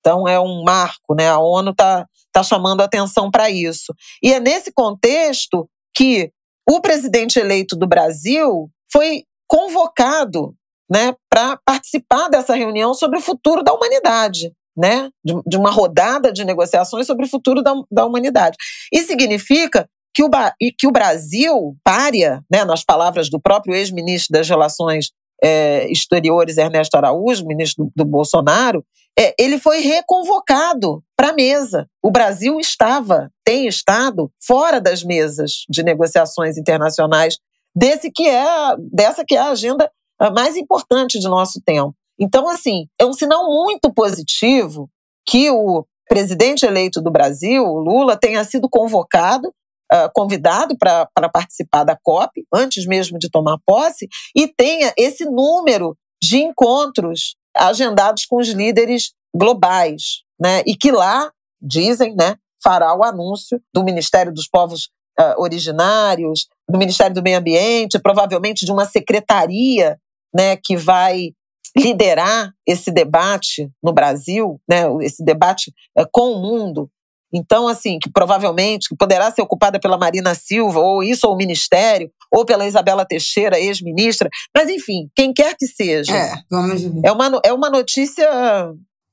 Speaker 1: Então é um marco, né? A ONU está tá chamando atenção para isso. E é nesse contexto que o presidente eleito do Brasil foi convocado né, para participar dessa reunião sobre o futuro da humanidade né, de, de uma rodada de negociações sobre o futuro da, da humanidade. Isso significa que o, que o Brasil, párea, né, nas palavras do próprio ex-ministro das Relações é, Exteriores, Ernesto Araújo, ministro do, do Bolsonaro, é, ele foi reconvocado para a mesa. O Brasil estava, tem estado, fora das mesas de negociações internacionais desse que é, dessa que é a agenda mais importante de nosso tempo. Então, assim, é um sinal muito positivo que o presidente eleito do Brasil, Lula, tenha sido convocado, uh, convidado para participar da COP, antes mesmo de tomar posse, e tenha esse número de encontros agendados com os líderes globais, né? E que lá, dizem, né, fará o anúncio do Ministério dos Povos uh, Originários, do Ministério do Meio Ambiente, provavelmente de uma secretaria né, que vai liderar esse debate no Brasil, né, esse debate é, com o mundo. Então, assim, que provavelmente poderá ser ocupada pela Marina Silva, ou isso, ou o Ministério, ou pela Isabela Teixeira, ex-ministra, mas enfim, quem quer que seja.
Speaker 2: É, vamos ver.
Speaker 1: É uma, é uma notícia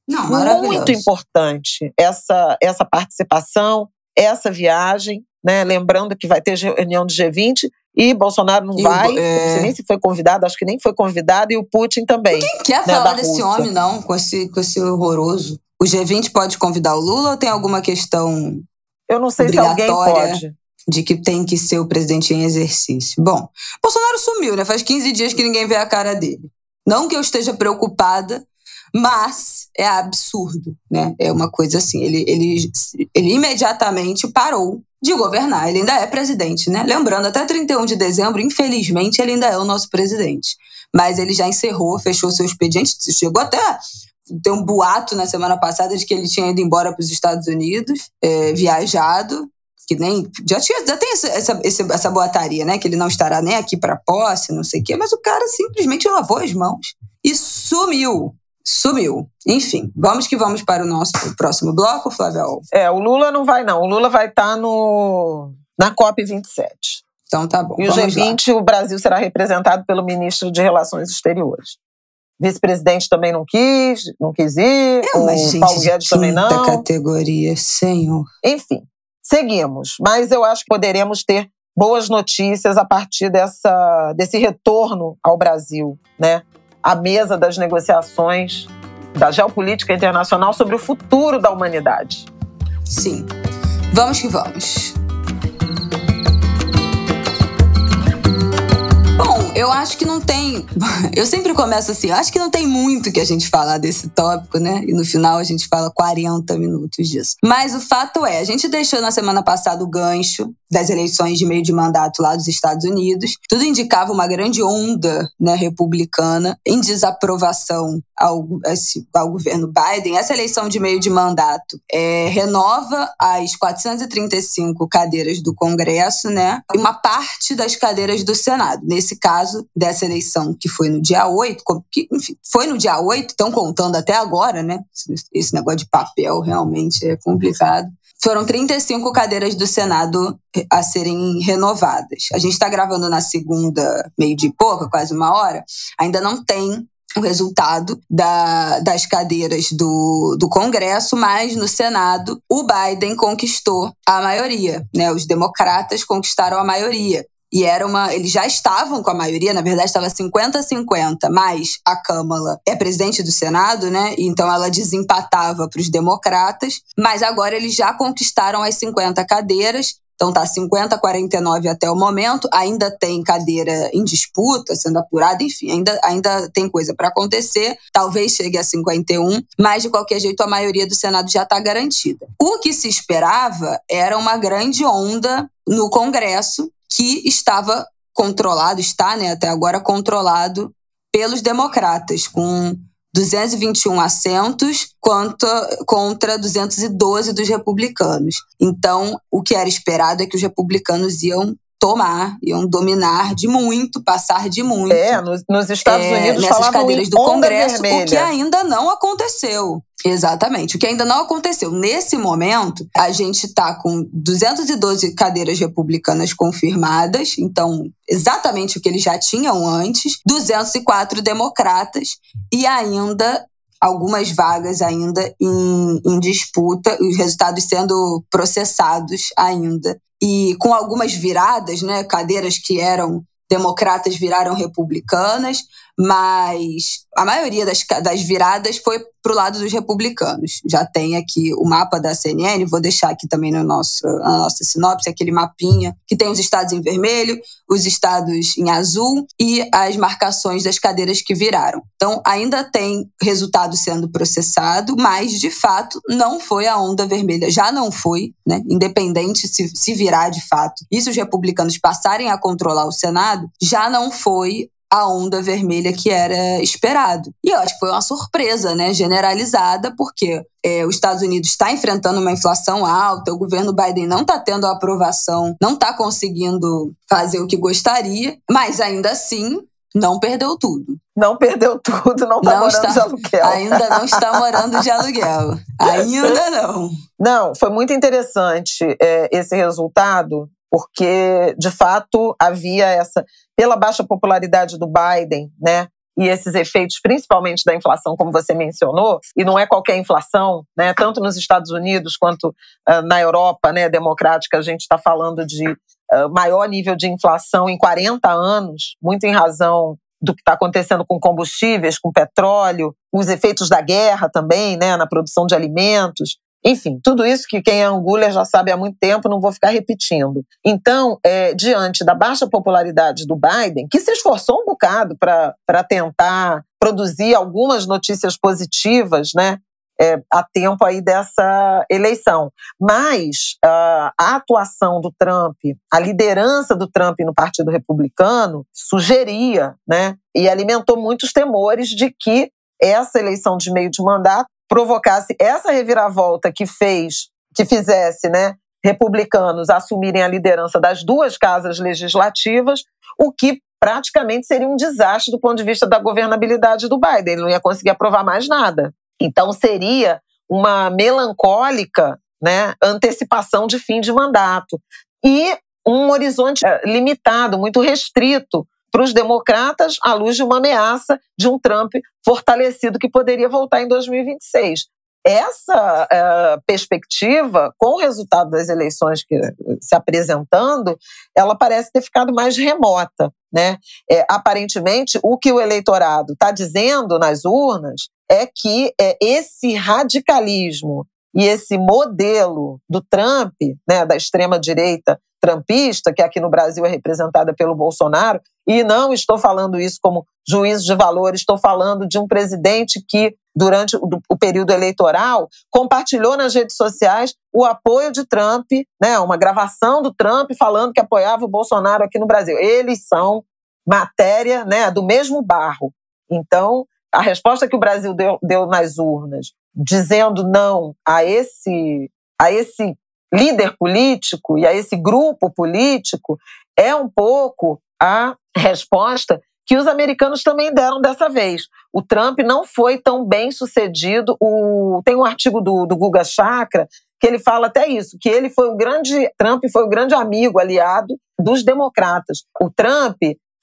Speaker 2: Não,
Speaker 1: muito importante, essa, essa participação, essa viagem, né? Lembrando que vai ter reunião do G20 e Bolsonaro não e vai, o, é... não sei nem se foi convidado, acho que nem foi convidado, e o Putin também.
Speaker 2: Quem quer né, falar desse homem, não, com esse, com esse horroroso? O G20 pode convidar o Lula ou tem alguma questão.
Speaker 1: Eu não sei se alguém pode.
Speaker 2: De que tem que ser o presidente em exercício. Bom, Bolsonaro sumiu, né? Faz 15 dias que ninguém vê a cara dele. Não que eu esteja preocupada, mas é absurdo, né? É uma coisa assim. Ele, ele, ele imediatamente parou de governar. Ele ainda é presidente, né? Lembrando, até 31 de dezembro, infelizmente, ele ainda é o nosso presidente. Mas ele já encerrou, fechou seu expediente, chegou até ter um boato na semana passada de que ele tinha ido embora para os Estados Unidos, é, viajado, que nem já tinha já tem essa, essa, essa boataria, né? Que ele não estará nem aqui para posse, não sei o quê, mas o cara simplesmente lavou as mãos e sumiu sumiu. Enfim, vamos que vamos para o nosso próximo bloco, Flávio.
Speaker 1: É, o Lula não vai não. O Lula vai estar tá no na COP 27.
Speaker 2: Então tá bom.
Speaker 1: E o G20, lá. o Brasil será representado pelo ministro de Relações Exteriores. Vice-presidente também não quis, não quis ir. É o gente Paulo Guedes também não.
Speaker 2: categoria, senhor.
Speaker 1: Enfim, seguimos. Mas eu acho que poderemos ter boas notícias a partir dessa, desse retorno ao Brasil, né? à mesa das negociações da geopolítica internacional sobre o futuro da humanidade.
Speaker 2: Sim. Vamos que vamos. Eu acho que não tem. Eu sempre começo assim, eu acho que não tem muito que a gente falar desse tópico, né? E no final a gente fala 40 minutos disso. Mas o fato é, a gente deixou na semana passada o gancho das eleições de meio de mandato lá dos Estados Unidos. Tudo indicava uma grande onda né, republicana em desaprovação ao, ao governo Biden. Essa eleição de meio de mandato é, renova as 435 cadeiras do Congresso, né? E uma parte das cadeiras do Senado. Nesse caso, dessa eleição que foi no dia 8, que, enfim, foi no dia 8, estão contando até agora, né? Esse negócio de papel realmente é complicado. Foram 35 cadeiras do Senado a serem renovadas. A gente está gravando na segunda, meio de pouca, quase uma hora. Ainda não tem o resultado da, das cadeiras do, do Congresso, mas no Senado o Biden conquistou a maioria, né? Os democratas conquistaram a maioria. E era uma. Eles já estavam com a maioria, na verdade estava 50-50, mas a Câmara é presidente do Senado, né? Então ela desempatava para os democratas, mas agora eles já conquistaram as 50 cadeiras Então tá 50 a 49 até o momento, ainda tem cadeira em disputa, sendo apurada, enfim, ainda, ainda tem coisa para acontecer, talvez chegue a 51, mas de qualquer jeito a maioria do Senado já está garantida. O que se esperava era uma grande onda no Congresso que estava controlado, está né, até agora controlado pelos democratas, com 221 assentos contra, contra 212 dos republicanos. Então, o que era esperado é que os republicanos iam tomar, iam dominar de muito, passar de muito.
Speaker 1: É, nos, nos Estados
Speaker 2: é,
Speaker 1: Unidos
Speaker 2: nessas cadeiras do Congresso,
Speaker 1: vermelha.
Speaker 2: o que ainda não aconteceu. Exatamente. O que ainda não aconteceu. Nesse momento, a gente está com 212 cadeiras republicanas confirmadas, então, exatamente o que eles já tinham antes, 204 democratas e ainda algumas vagas ainda em, em disputa, os resultados sendo processados ainda. E com algumas viradas, né, cadeiras que eram democratas viraram republicanas, mas a maioria das, das viradas foi para o lado dos republicanos. Já tem aqui o mapa da CNN, vou deixar aqui também no nosso, na nossa sinopse, aquele mapinha que tem os estados em vermelho, os estados em azul e as marcações das cadeiras que viraram. Então, ainda tem resultado sendo processado, mas de fato não foi a onda vermelha. Já não foi, né? Independente se, se virar de fato. E se os republicanos passarem a controlar o Senado, já não foi a onda vermelha que era esperado. E eu acho que foi uma surpresa, né, generalizada, porque é, os Estados Unidos está enfrentando uma inflação alta, o governo Biden não está tendo a aprovação, não está conseguindo fazer o que gostaria, mas ainda assim não perdeu tudo.
Speaker 1: Não perdeu tudo, não está morando está, de aluguel.
Speaker 2: Ainda não está morando de aluguel. Ainda não.
Speaker 1: Não, foi muito interessante é, esse resultado porque de fato havia essa pela baixa popularidade do Biden, né? E esses efeitos, principalmente da inflação, como você mencionou, e não é qualquer inflação, né? Tanto nos Estados Unidos quanto uh, na Europa, né, democrática, a gente está falando de uh, maior nível de inflação em 40 anos, muito em razão do que está acontecendo com combustíveis, com petróleo, os efeitos da guerra também, né, na produção de alimentos. Enfim, tudo isso que quem é angulha já sabe há muito tempo, não vou ficar repetindo. Então, é, diante da baixa popularidade do Biden, que se esforçou um bocado para tentar produzir algumas notícias positivas, né? É, a tempo aí dessa eleição. Mas uh, a atuação do Trump, a liderança do Trump no Partido Republicano sugeria, né, e alimentou muitos temores de que essa eleição de meio de mandato provocasse essa reviravolta que fez, que fizesse, né, republicanos assumirem a liderança das duas casas legislativas, o que praticamente seria um desastre do ponto de vista da governabilidade do Biden. Ele não ia conseguir aprovar mais nada. Então seria uma melancólica, né, antecipação de fim de mandato e um horizonte eh, limitado, muito restrito para os democratas à luz de uma ameaça de um Trump fortalecido que poderia voltar em 2026. Essa uh, perspectiva, com o resultado das eleições que, se apresentando, ela parece ter ficado mais remota. Né? É, aparentemente, o que o eleitorado está dizendo nas urnas é que é, esse radicalismo e esse modelo do Trump, né, da extrema-direita trampista, que aqui no Brasil é representada pelo Bolsonaro, e não estou falando isso como juízo de valor, estou falando de um presidente que, durante o período eleitoral, compartilhou nas redes sociais o apoio de Trump, né, uma gravação do Trump falando que apoiava o Bolsonaro aqui no Brasil. Eles são matéria né, do mesmo barro. Então, a resposta que o Brasil deu, deu nas urnas, dizendo não a esse, a esse líder político e a esse grupo político, é um pouco a resposta que os americanos também deram dessa vez. O Trump não foi tão bem sucedido. O, tem um artigo do, do Guga Chakra que ele fala até isso, que ele foi o grande Trump foi o grande amigo, aliado dos democratas. O Trump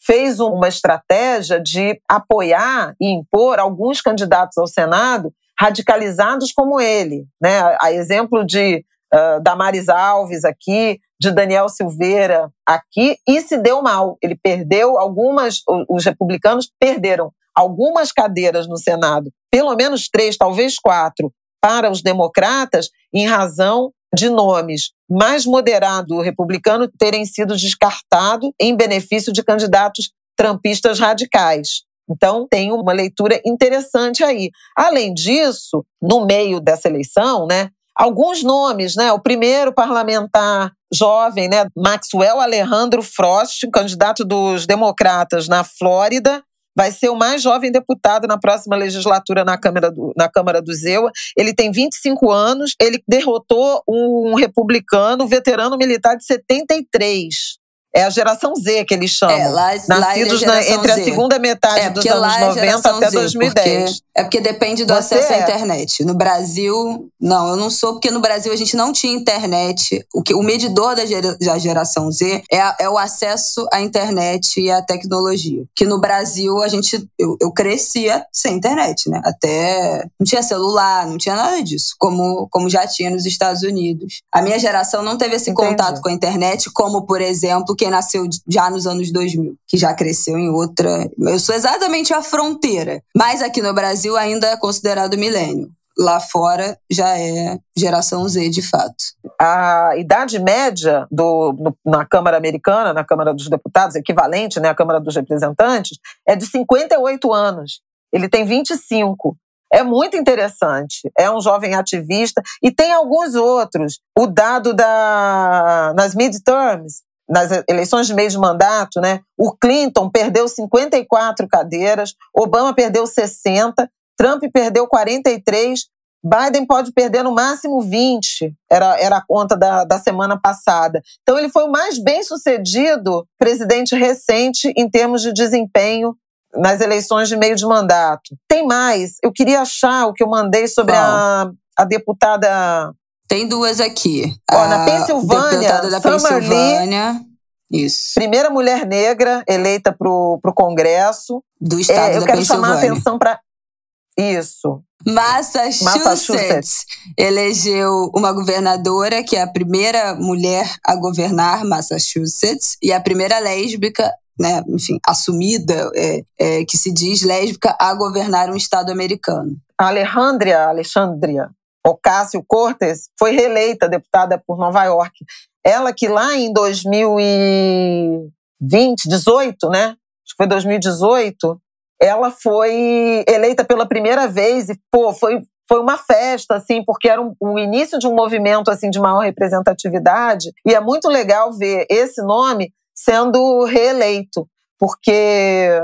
Speaker 1: fez uma estratégia de apoiar e impor alguns candidatos ao Senado radicalizados como ele, né? A exemplo de uh, Damares Alves aqui, de Daniel Silveira aqui, e se deu mal. Ele perdeu algumas, os republicanos perderam algumas cadeiras no Senado, pelo menos três, talvez quatro, para os democratas, em razão de nomes mais moderado republicano terem sido descartados em benefício de candidatos trampistas radicais. Então, tem uma leitura interessante aí. Além disso, no meio dessa eleição, né, alguns nomes, né, o primeiro parlamentar jovem, né, Maxwell Alejandro Frost, candidato dos democratas na Flórida, vai ser o mais jovem deputado na próxima legislatura na Câmara do, na Câmara do Zewa. Ele tem 25 anos, ele derrotou um republicano, veterano militar de 73. É a geração Z que eles chamam. É, lá, Nascidos lá é na, entre a segunda metade é, dos anos 90 é até Z, 2010.
Speaker 2: Porque, é porque depende do Você acesso à é? internet. No Brasil, não, eu não sou, porque no Brasil a gente não tinha internet. O, que, o medidor da, gera, da geração Z é, a, é o acesso à internet e à tecnologia. Que no Brasil a gente. Eu, eu crescia sem internet, né? Até. Não tinha celular, não tinha nada disso. Como, como já tinha nos Estados Unidos. A minha geração não teve esse Entendi. contato com a internet, como, por exemplo, quem nasceu já nos anos 2000, que já cresceu em outra. Eu sou exatamente a fronteira, mas aqui no Brasil ainda é considerado milênio. Lá fora já é geração Z de fato.
Speaker 1: A idade média do, no, na Câmara Americana, na Câmara dos Deputados, equivalente né, à Câmara dos Representantes, é de 58 anos. Ele tem 25. É muito interessante. É um jovem ativista e tem alguns outros. O dado da nas midterms nas eleições de meio de mandato, né, o Clinton perdeu 54 cadeiras, Obama perdeu 60, Trump perdeu 43, Biden pode perder no máximo 20, era, era a conta da, da semana passada. Então, ele foi o mais bem sucedido presidente recente em termos de desempenho nas eleições de meio de mandato. Tem mais, eu queria achar o que eu mandei sobre a, a deputada
Speaker 2: tem duas aqui.
Speaker 1: Ó, na Pensilvânia,
Speaker 2: da Pensilvânia. Isso.
Speaker 1: Primeira mulher negra eleita para o Congresso.
Speaker 2: Do estado é,
Speaker 1: eu
Speaker 2: da
Speaker 1: quero chamar a atenção para isso.
Speaker 2: Massachusetts, Massachusetts, elegeu uma governadora que é a primeira mulher a governar Massachusetts e a primeira lésbica, né, enfim, assumida, é, é, que se diz lésbica, a governar um estado americano.
Speaker 1: Alejandria, Alexandria Ocasio Cortez, foi reeleita deputada por Nova York. Ela que lá em 2020, 18, né? Acho que foi 2018, ela foi eleita pela primeira vez e, pô, foi, foi uma festa, assim, porque era um, o início de um movimento, assim, de maior representatividade. E é muito legal ver esse nome sendo reeleito, porque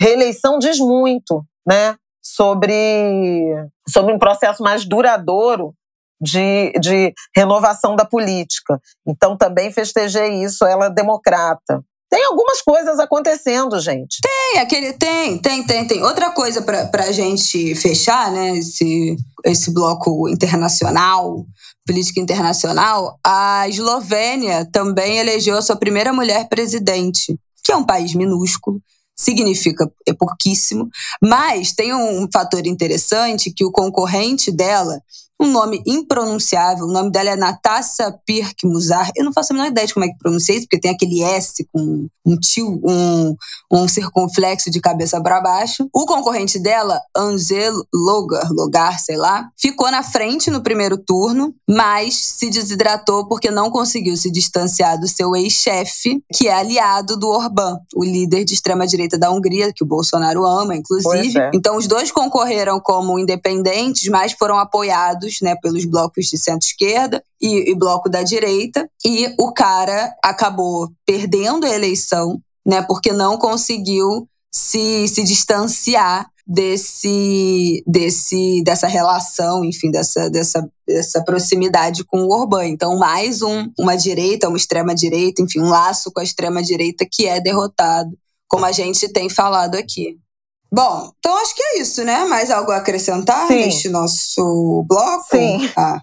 Speaker 1: reeleição diz muito, né? Sobre, sobre um processo mais duradouro de, de renovação da política. Então também festejei isso, ela democrata. Tem algumas coisas acontecendo, gente.
Speaker 2: Tem, aquele tem, tem, tem, tem. Outra coisa para a gente fechar, né? Esse, esse bloco internacional, política internacional, a Eslovênia também elegeu a sua primeira mulher presidente, que é um país minúsculo, significa é pouquíssimo, mas tem um fator interessante que o concorrente dela um nome impronunciável. O nome dela é Natasha Pirk-Musar. Eu não faço a menor ideia de como é que pronuncia isso, porque tem aquele S com um tio, um, um circunflexo de cabeça para baixo. O concorrente dela, Angel Logar, Logar, sei lá, ficou na frente no primeiro turno, mas se desidratou porque não conseguiu se distanciar do seu ex-chefe, que é aliado do Orbán, o líder de extrema-direita da Hungria, que o Bolsonaro ama, inclusive. É. Então, os dois concorreram como independentes, mas foram apoiados né, pelos blocos de centro-esquerda e, e bloco da direita. E o cara acabou perdendo a eleição, né, porque não conseguiu se, se distanciar desse, desse dessa relação, enfim, dessa, dessa, dessa proximidade com o Orbán. Então, mais um, uma direita, uma extrema direita, enfim, um laço com a extrema direita que é derrotado, como a gente tem falado aqui. Bom, então acho que é isso, né? Mais algo a acrescentar Sim. neste nosso bloco?
Speaker 1: Sim.
Speaker 2: Ah,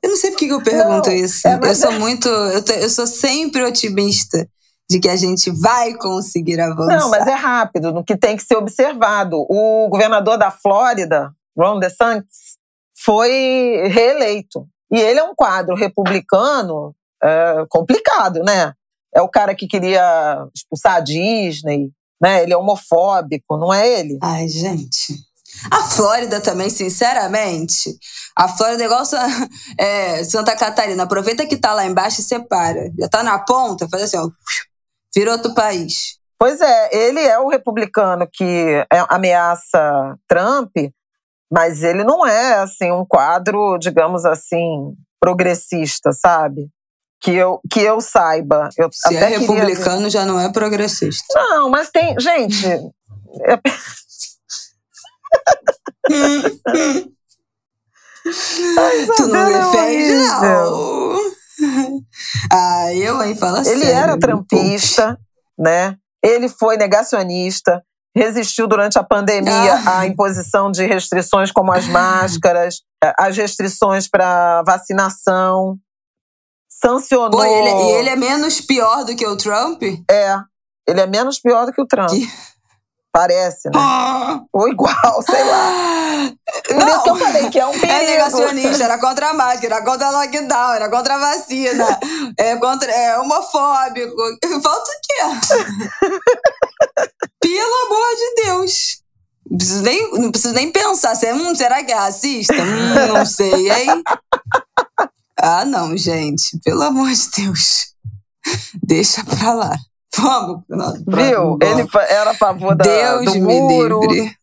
Speaker 2: eu não sei por que eu pergunto não, isso. É, eu sou muito. Eu, eu sou sempre otimista de que a gente vai conseguir avançar.
Speaker 1: Não, mas é rápido, no que tem que ser observado. O governador da Flórida, Ron DeSantis, foi reeleito. E ele é um quadro republicano é, complicado, né? É o cara que queria expulsar a Disney, né? Ele é homofóbico, não é ele?
Speaker 2: Ai, gente. A Flórida também, sinceramente. A Flórida é igual é, Santa Catarina. Aproveita que tá lá embaixo e separa. Já tá na ponta, faz assim, ó. Vira outro país.
Speaker 1: Pois é, ele é o republicano que é, ameaça Trump, mas ele não é assim um quadro, digamos assim, progressista, sabe? Que eu, que eu saiba. Eu
Speaker 2: Se é republicano, já não é progressista.
Speaker 1: Não, mas tem. Gente. É...
Speaker 2: Ai, tu não é defende, não. Ah, eu, hein? Fala
Speaker 1: Ele
Speaker 2: sério,
Speaker 1: era trampista, né? Ele foi negacionista, resistiu durante a pandemia ah. à imposição de restrições como as máscaras, as restrições para vacinação, sancionou. Pô,
Speaker 2: ele, e ele é menos pior do que o Trump?
Speaker 1: É, ele é menos pior do que o Trump. Que... Parece, né? Ah. Ou igual, sei lá. Por não, isso que eu falei que é um é perigo. É
Speaker 2: negacionista, era contra a máscara, era contra a lockdown, era contra a vacina, é, contra, é homofóbico. Falta o quê? Pelo amor de Deus. Não preciso nem, não preciso nem pensar. É, hum, será que é racista? Hum, não sei, hein? Ah, não, gente. Pelo amor de Deus. Deixa pra lá. Vamos.
Speaker 1: Viu? Ele era a favor da, Deus do muro. me livre.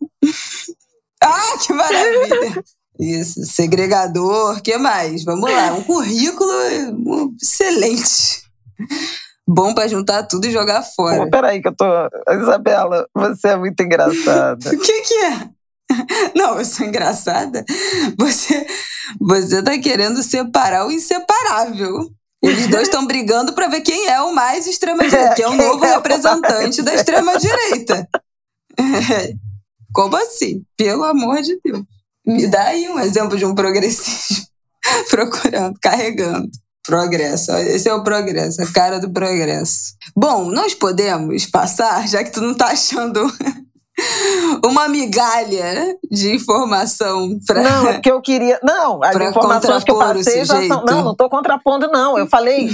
Speaker 2: Ah, que maravilha. Isso, segregador, que mais? Vamos lá, um currículo excelente. Bom para juntar tudo e jogar fora.
Speaker 1: Pô, peraí que eu tô... Isabela, você é muito engraçada.
Speaker 2: o que que é? Não, eu sou engraçada. Você, você tá querendo separar o inseparável. Eles dois estão brigando para ver quem é o mais extrema-direita, quem é o novo é representante da extrema-direita. É. Como assim? Pelo amor de Deus. Me dá aí um exemplo de um progressismo. Procurando, carregando. Progresso. Esse é o progresso, a cara do progresso. Bom, nós podemos passar, já que tu não tá achando uma migalha de informação
Speaker 1: para Não, é que eu queria. Não, as informações que eu passei já são. Não, não estou contrapondo, não. Eu falei,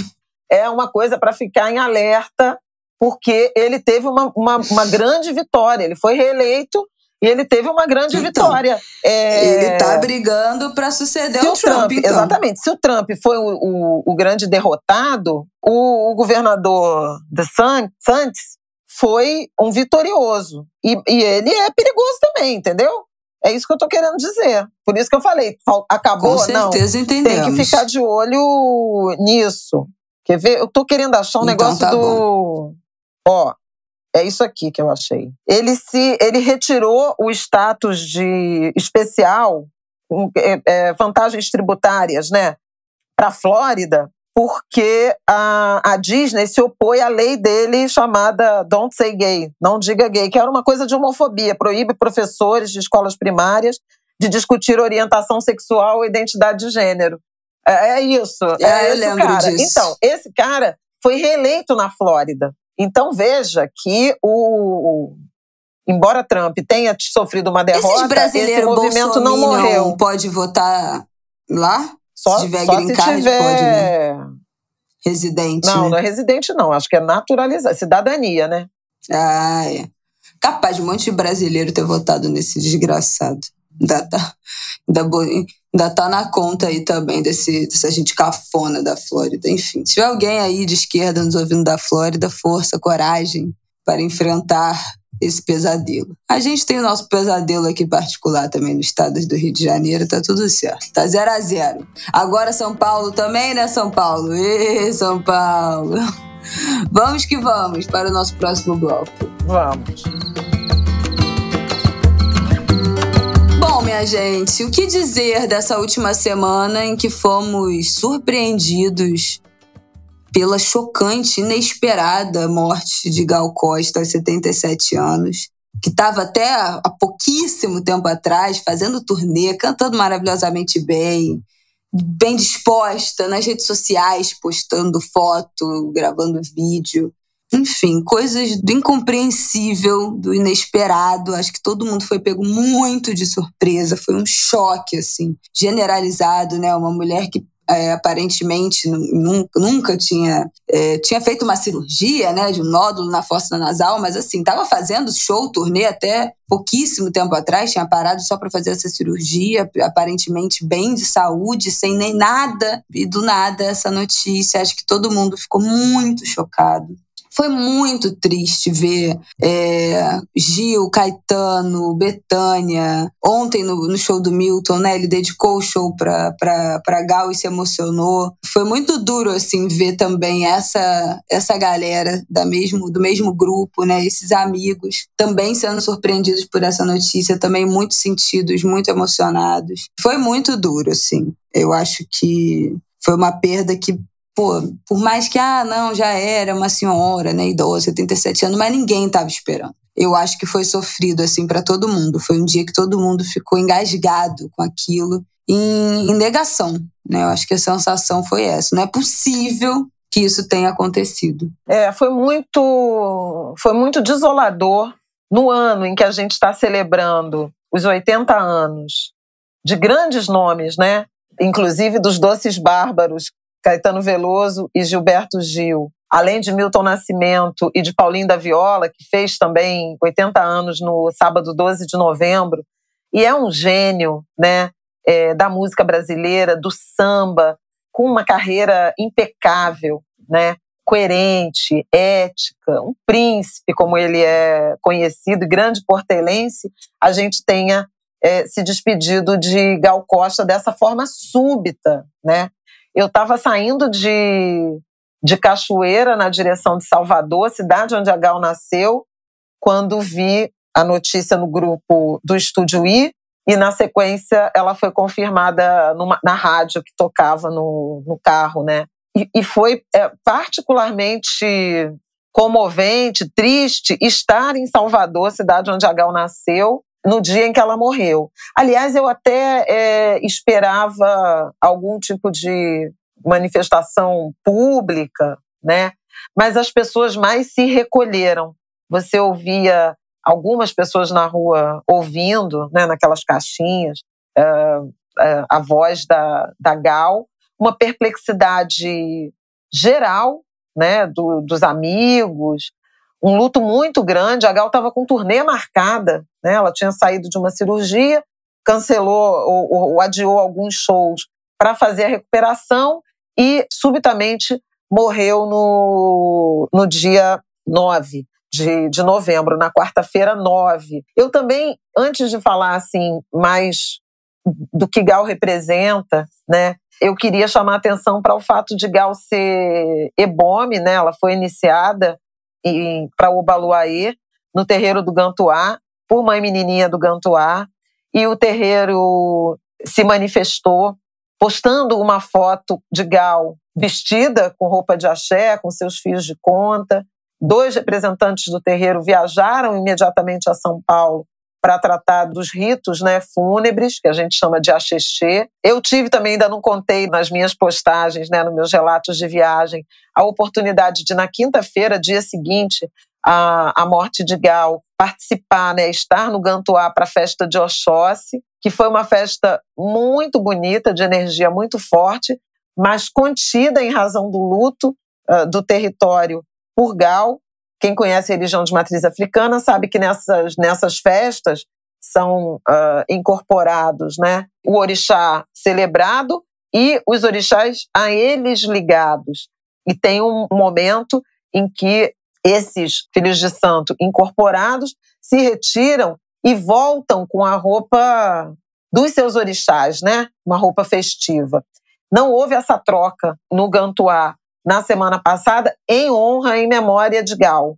Speaker 1: é uma coisa para ficar em alerta, porque ele teve uma, uma, uma grande vitória. Ele foi reeleito e ele teve uma grande então, vitória.
Speaker 2: É... Ele está brigando para suceder Se o Trump. Trump então.
Speaker 1: Exatamente. Se o Trump foi o, o, o grande derrotado, o, o governador DeSantis foi um vitorioso. E, e ele é perigoso também, entendeu? É isso que eu tô querendo dizer. Por isso que eu falei, acabou,
Speaker 2: Com certeza
Speaker 1: não.
Speaker 2: Entendemos.
Speaker 1: Tem que ficar de olho nisso. Quer ver? Eu tô querendo achar um então, negócio tá do. Bom. Ó, é isso aqui que eu achei. Ele se, ele retirou o status de especial, é, é, vantagens tributárias, né, para Flórida, porque a, a Disney se opõe à lei dele chamada Don't Say Gay, não diga gay, que era uma coisa de homofobia, proíbe professores de escolas primárias de discutir orientação sexual e identidade de gênero. É, é isso. É, é
Speaker 2: eu lembro
Speaker 1: cara.
Speaker 2: disso.
Speaker 1: Então, esse cara foi reeleito na Flórida. Então veja que o, embora Trump tenha sofrido uma derrota, esse movimento não morreu.
Speaker 2: Pode votar lá?
Speaker 1: Só se tiver só green card, tiver... pode, né?
Speaker 2: Residente.
Speaker 1: Não,
Speaker 2: né?
Speaker 1: não é residente, não. Acho que é naturalizar. Cidadania, né?
Speaker 2: Ah, é. Capaz de um monte de brasileiro ter votado nesse desgraçado. Ainda tá, ainda, ainda tá na conta aí também desse, dessa gente cafona da Flórida. Enfim, se tiver alguém aí de esquerda nos ouvindo da Flórida, força, coragem para enfrentar esse pesadelo. A gente tem o nosso pesadelo aqui particular também no estado do Rio de Janeiro, tá tudo certo. Tá zero a zero. Agora São Paulo também, né, São Paulo? Ê, São Paulo. Vamos que vamos para o nosso próximo bloco.
Speaker 1: Vamos.
Speaker 2: Bom, minha gente, o que dizer dessa última semana em que fomos surpreendidos pela chocante, inesperada morte de Gal Costa aos 77 anos, que estava até há pouquíssimo tempo atrás fazendo turnê, cantando maravilhosamente bem, bem disposta nas redes sociais, postando foto, gravando vídeo. Enfim, coisas do incompreensível, do inesperado. Acho que todo mundo foi pego muito de surpresa. Foi um choque, assim, generalizado, né? Uma mulher que é, aparentemente nunca tinha é, tinha feito uma cirurgia, né, de um nódulo na fossa nasal, mas assim estava fazendo show, turnê até pouquíssimo tempo atrás, tinha parado só para fazer essa cirurgia, aparentemente bem de saúde, sem nem nada e do nada essa notícia, acho que todo mundo ficou muito chocado. Foi muito triste ver é, Gil, Caetano, Betânia. Ontem, no, no, show do Milton, né? Ele dedicou o show pra, pra, pra Gal e se emocionou. Foi muito duro, assim, ver também essa, essa galera da mesmo, do mesmo grupo, né? Esses amigos também sendo surpreendidos por essa notícia, também muito sentidos, muito emocionados. Foi muito duro, assim. Eu acho que foi uma perda que pô, por mais que, ah, não, já era uma senhora, né, idosa, 77 anos, mas ninguém estava esperando. Eu acho que foi sofrido, assim, para todo mundo. Foi um dia que todo mundo ficou engasgado com aquilo, em, em negação, né? Eu acho que a sensação foi essa. Não é possível que isso tenha acontecido.
Speaker 1: É, foi muito, foi muito desolador no ano em que a gente está celebrando os 80 anos de grandes nomes, né? Inclusive dos doces bárbaros Caetano Veloso e Gilberto Gil, além de Milton Nascimento e de Paulinho da Viola, que fez também 80 anos no sábado 12 de novembro, e é um gênio né, é, da música brasileira, do samba, com uma carreira impecável, né, coerente, ética, um príncipe, como ele é conhecido, grande portelense, a gente tenha é, se despedido de Gal Costa dessa forma súbita, né? Eu estava saindo de, de Cachoeira na direção de Salvador, cidade onde a Gal nasceu, quando vi a notícia no grupo do Estúdio I, e na sequência ela foi confirmada numa, na rádio que tocava no, no carro, né? E, e foi é, particularmente comovente, triste estar em Salvador, cidade onde a Gal nasceu, no dia em que ela morreu. Aliás, eu até é, esperava algum tipo de manifestação pública, né? Mas as pessoas mais se recolheram. Você ouvia algumas pessoas na rua ouvindo, né, naquelas caixinhas, uh, uh, a voz da, da Gal, uma perplexidade geral, né, do, dos amigos, um luto muito grande. A Gal estava com turnê marcada, né? Ela tinha saído de uma cirurgia, cancelou ou, ou adiou alguns shows para fazer a recuperação e subitamente morreu no, no dia 9 de, de novembro, na quarta-feira 9. Eu também, antes de falar assim mais do que Gal representa, né? Eu queria chamar a atenção para o fato de Gal ser ebome, né? Ela foi iniciada para o Obaluaê, no terreiro do Gantuá, por mãe menininha do Gantuá, e o terreiro se manifestou postando uma foto de Gal vestida com roupa de axé, com seus fios de conta. Dois representantes do terreiro viajaram imediatamente a São Paulo para tratar dos ritos né, fúnebres, que a gente chama de axexê. Eu tive também, ainda não contei nas minhas postagens, né, nos meus relatos de viagem, a oportunidade de, na quinta-feira, dia seguinte à, morte de Gal, participar, né, estar no Gantuá para a festa de Oxóssi, que foi uma festa muito bonita, de energia muito forte, mas contida em razão do luto uh, do território por Gal, quem conhece a religião de matriz africana sabe que nessas, nessas festas são uh, incorporados né, o orixá celebrado e os orixás a eles ligados. E tem um momento em que esses filhos de santo incorporados se retiram e voltam com a roupa dos seus orixás, né? Uma roupa festiva. Não houve essa troca no Gantuá na semana passada em honra em memória de Gal.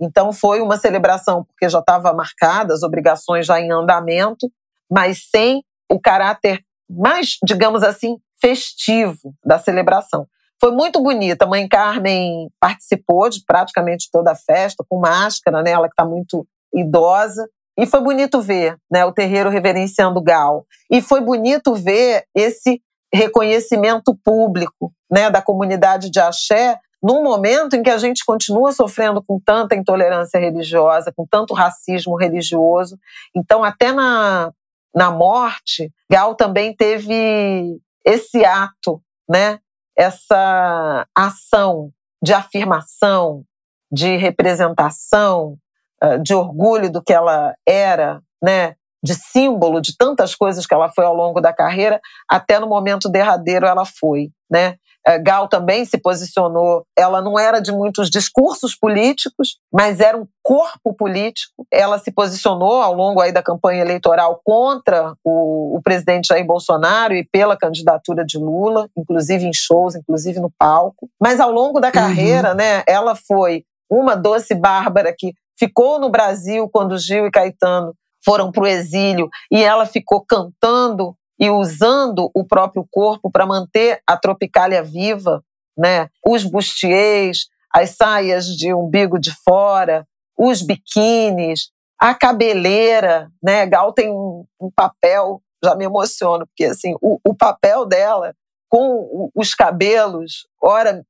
Speaker 1: Então foi uma celebração porque já estava marcada, as obrigações já em andamento, mas sem o caráter mais, digamos assim, festivo da celebração. Foi muito bonita. A mãe Carmen participou de praticamente toda a festa, com máscara, né? ela que está muito idosa. E foi bonito ver né, o terreiro reverenciando Gal. E foi bonito ver esse reconhecimento público né, da comunidade de axé num momento em que a gente continua sofrendo com tanta intolerância religiosa, com tanto racismo religioso. Então, até na, na morte, Gal também teve esse ato né, essa ação de afirmação, de representação, ah, de orgulho do que ela era, né, de símbolo de tantas coisas que ela foi ao longo da carreira, até no momento derradeiro ela foi, né? Eh, Gal também se posicionou, ela não era de muitos discursos políticos, mas era um corpo político. Ela se posicionou ao longo aí da campanha eleitoral contra o, o presidente Jair Bolsonaro e pela candidatura de Lula, inclusive em shows, inclusive no palco. Mas ao longo da uhum. carreira, uhum. né, ela foi uma doce bárbara que ficou no Brasil quando Gil e Caetano foram para o exílio e ela ficou cantando e usando o próprio corpo para manter a Tropicália viva, né? Os bustiers, as saias de umbigo de fora, os biquínis, a cabeleira, né? Gal tem um, um papel, já me emociono, porque assim, o, o, papel dela com os cabelos, ora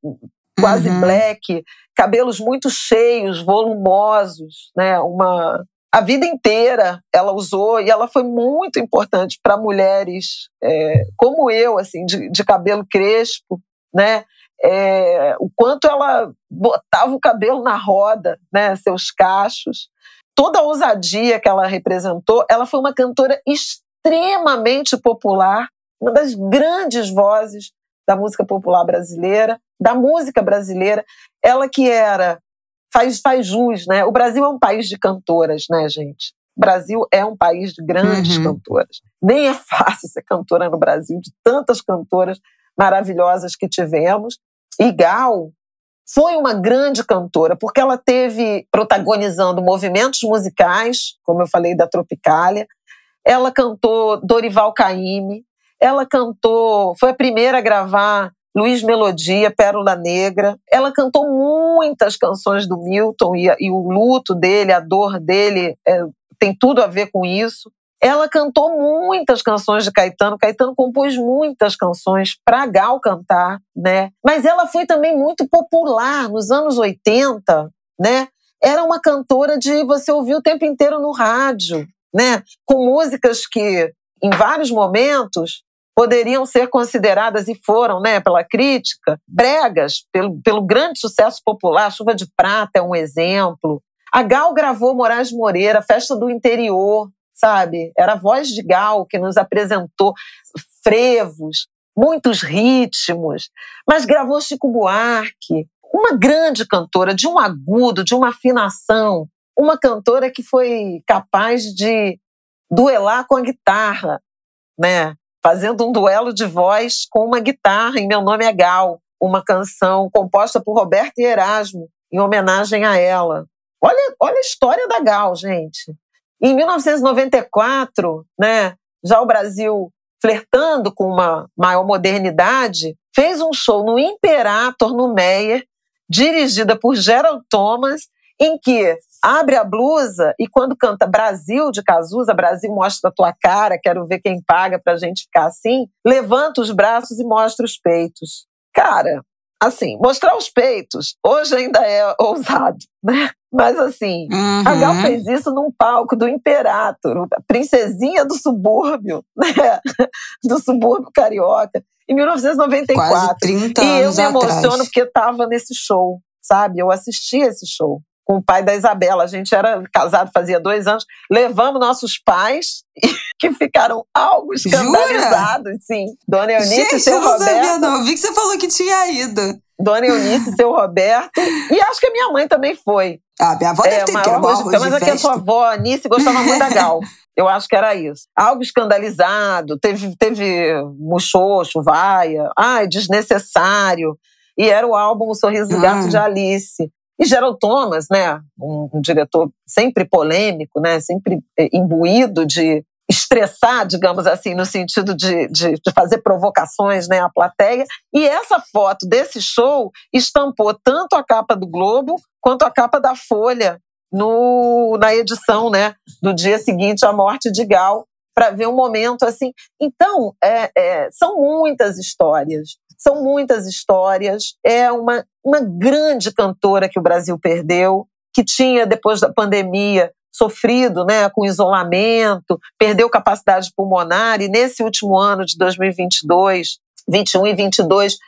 Speaker 1: quase uhum. black, cabelos muito cheios, volumosos, né? Uma a vida inteira ela usou e ela foi muito importante para mulheres é, como eu, assim, de, de cabelo crespo, né? É, o quanto ela botava o cabelo na roda, né? Seus cachos, toda a ousadia que ela representou. Ela foi uma cantora extremamente popular, uma das grandes vozes da música popular brasileira, da música brasileira. Ela que era faz, faz jus, né? O Brasil é um país de cantoras, né, gente? O Brasil é um país de grandes uhum. cantoras. Nem é fácil ser cantora no Brasil, de tantas cantoras maravilhosas que tivemos. E Gal foi uma grande cantora, porque ela teve protagonizando movimentos musicais, como eu falei da Tropicália. Ela cantou Dorival Caymmi, ela cantou, foi a primeira a gravar Luiz Melodia, Pérola Negra. Ela cantou muitas canções do Milton e, e o luto dele, a dor dele, é, tem tudo a ver com isso. Ela cantou muitas canções de Caetano. Caetano compôs muitas canções para Gal cantar, né? Mas ela foi também muito popular nos anos 80, né? Era uma cantora de você ouvir o tempo inteiro no rádio, né? Com músicas que, em vários momentos, poderiam ser consideradas, e foram, né, pela crítica, bregas, pelo, pelo grande sucesso popular. Chuva de Prata é um exemplo. A Gal gravou Moraes Moreira, Festa do Interior, sabe? Era a voz de Gal que nos apresentou frevos, muitos ritmos, mas gravou Chico Buarque, uma grande cantora, de um agudo, de uma afinação, uma cantora que foi capaz de duelar com a guitarra, né? Fazendo um duelo de voz com uma guitarra em Meu Nome é Gal, uma canção composta por Roberto e Erasmo, em homenagem a ela. Olha, olha a história da Gal, gente. Em 1994, né, já o Brasil flertando com uma maior modernidade, fez um show no Imperator, no Meyer, dirigida por Gerald Thomas, em que abre a blusa e quando canta Brasil de Cazuza, Brasil mostra a tua cara, quero ver quem paga pra gente ficar assim, levanta os braços e mostra os peitos. Cara, assim, mostrar os peitos hoje ainda é ousado, né? Mas assim, uhum. a Gal fez isso num palco do Imperator, a princesinha do subúrbio, né? Do subúrbio carioca, em 1994.
Speaker 2: Quase 30
Speaker 1: e eu me emociono
Speaker 2: atrás.
Speaker 1: porque estava nesse show, sabe? Eu assisti esse show com o pai da Isabela. A gente era casado fazia dois anos. Levamos nossos pais, que ficaram algo escandalizados, Jura? sim. Dona Eunice gente, e seu eu não Roberto. Sabia,
Speaker 2: não. Eu vi que você falou que tinha ido.
Speaker 1: Dona Eunice e seu Roberto. E acho que a minha mãe também foi.
Speaker 2: Ah, minha avó é, deve ter arroz de
Speaker 1: Mas é que a sua avó, Anice, gostava muito da Gal. Eu acho que era isso. Algo escandalizado, teve, teve muxoxo, vaia, ai, desnecessário. E era o álbum O Sorriso do Gato de hum. Alice. E Gerald Thomas, né, um, um diretor sempre polêmico, né, sempre eh, imbuído de estressar, digamos assim, no sentido de, de, de, fazer provocações né, à plateia. E essa foto desse show estampou tanto a capa do Globo quanto a capa da Folha no, na edição né, do dia seguinte à morte de Gal, para ver um momento assim. Então, é, é, são muitas histórias. São muitas histórias. É uma, uma grande cantora que o Brasil perdeu, que tinha, depois da pandemia, sofrido né, com isolamento, perdeu capacidade pulmonar, e nesse último ano de 2022 21 e 22 uh,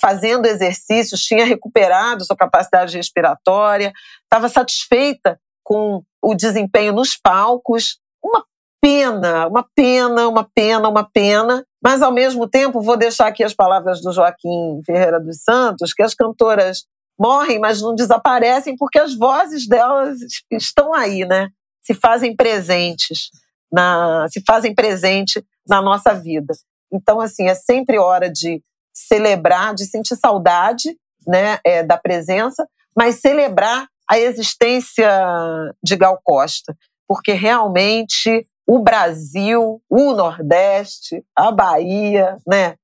Speaker 1: fazendo exercícios, tinha recuperado sua capacidade respiratória, estava satisfeita com o desempenho nos palcos. Uma pena, uma pena, uma pena, uma pena. Mas, ao mesmo tempo, vou deixar aqui as palavras do Joaquim Ferreira dos Santos, que as cantoras morrem, mas não desaparecem porque as vozes delas estão aí, né? Se fazem presentes, na, se fazem presente na nossa vida. Então, assim, é sempre hora de celebrar, de sentir saudade né, é, da presença, mas celebrar a existência de Gal Costa, porque realmente o Brasil, o Nordeste, a Bahia, né,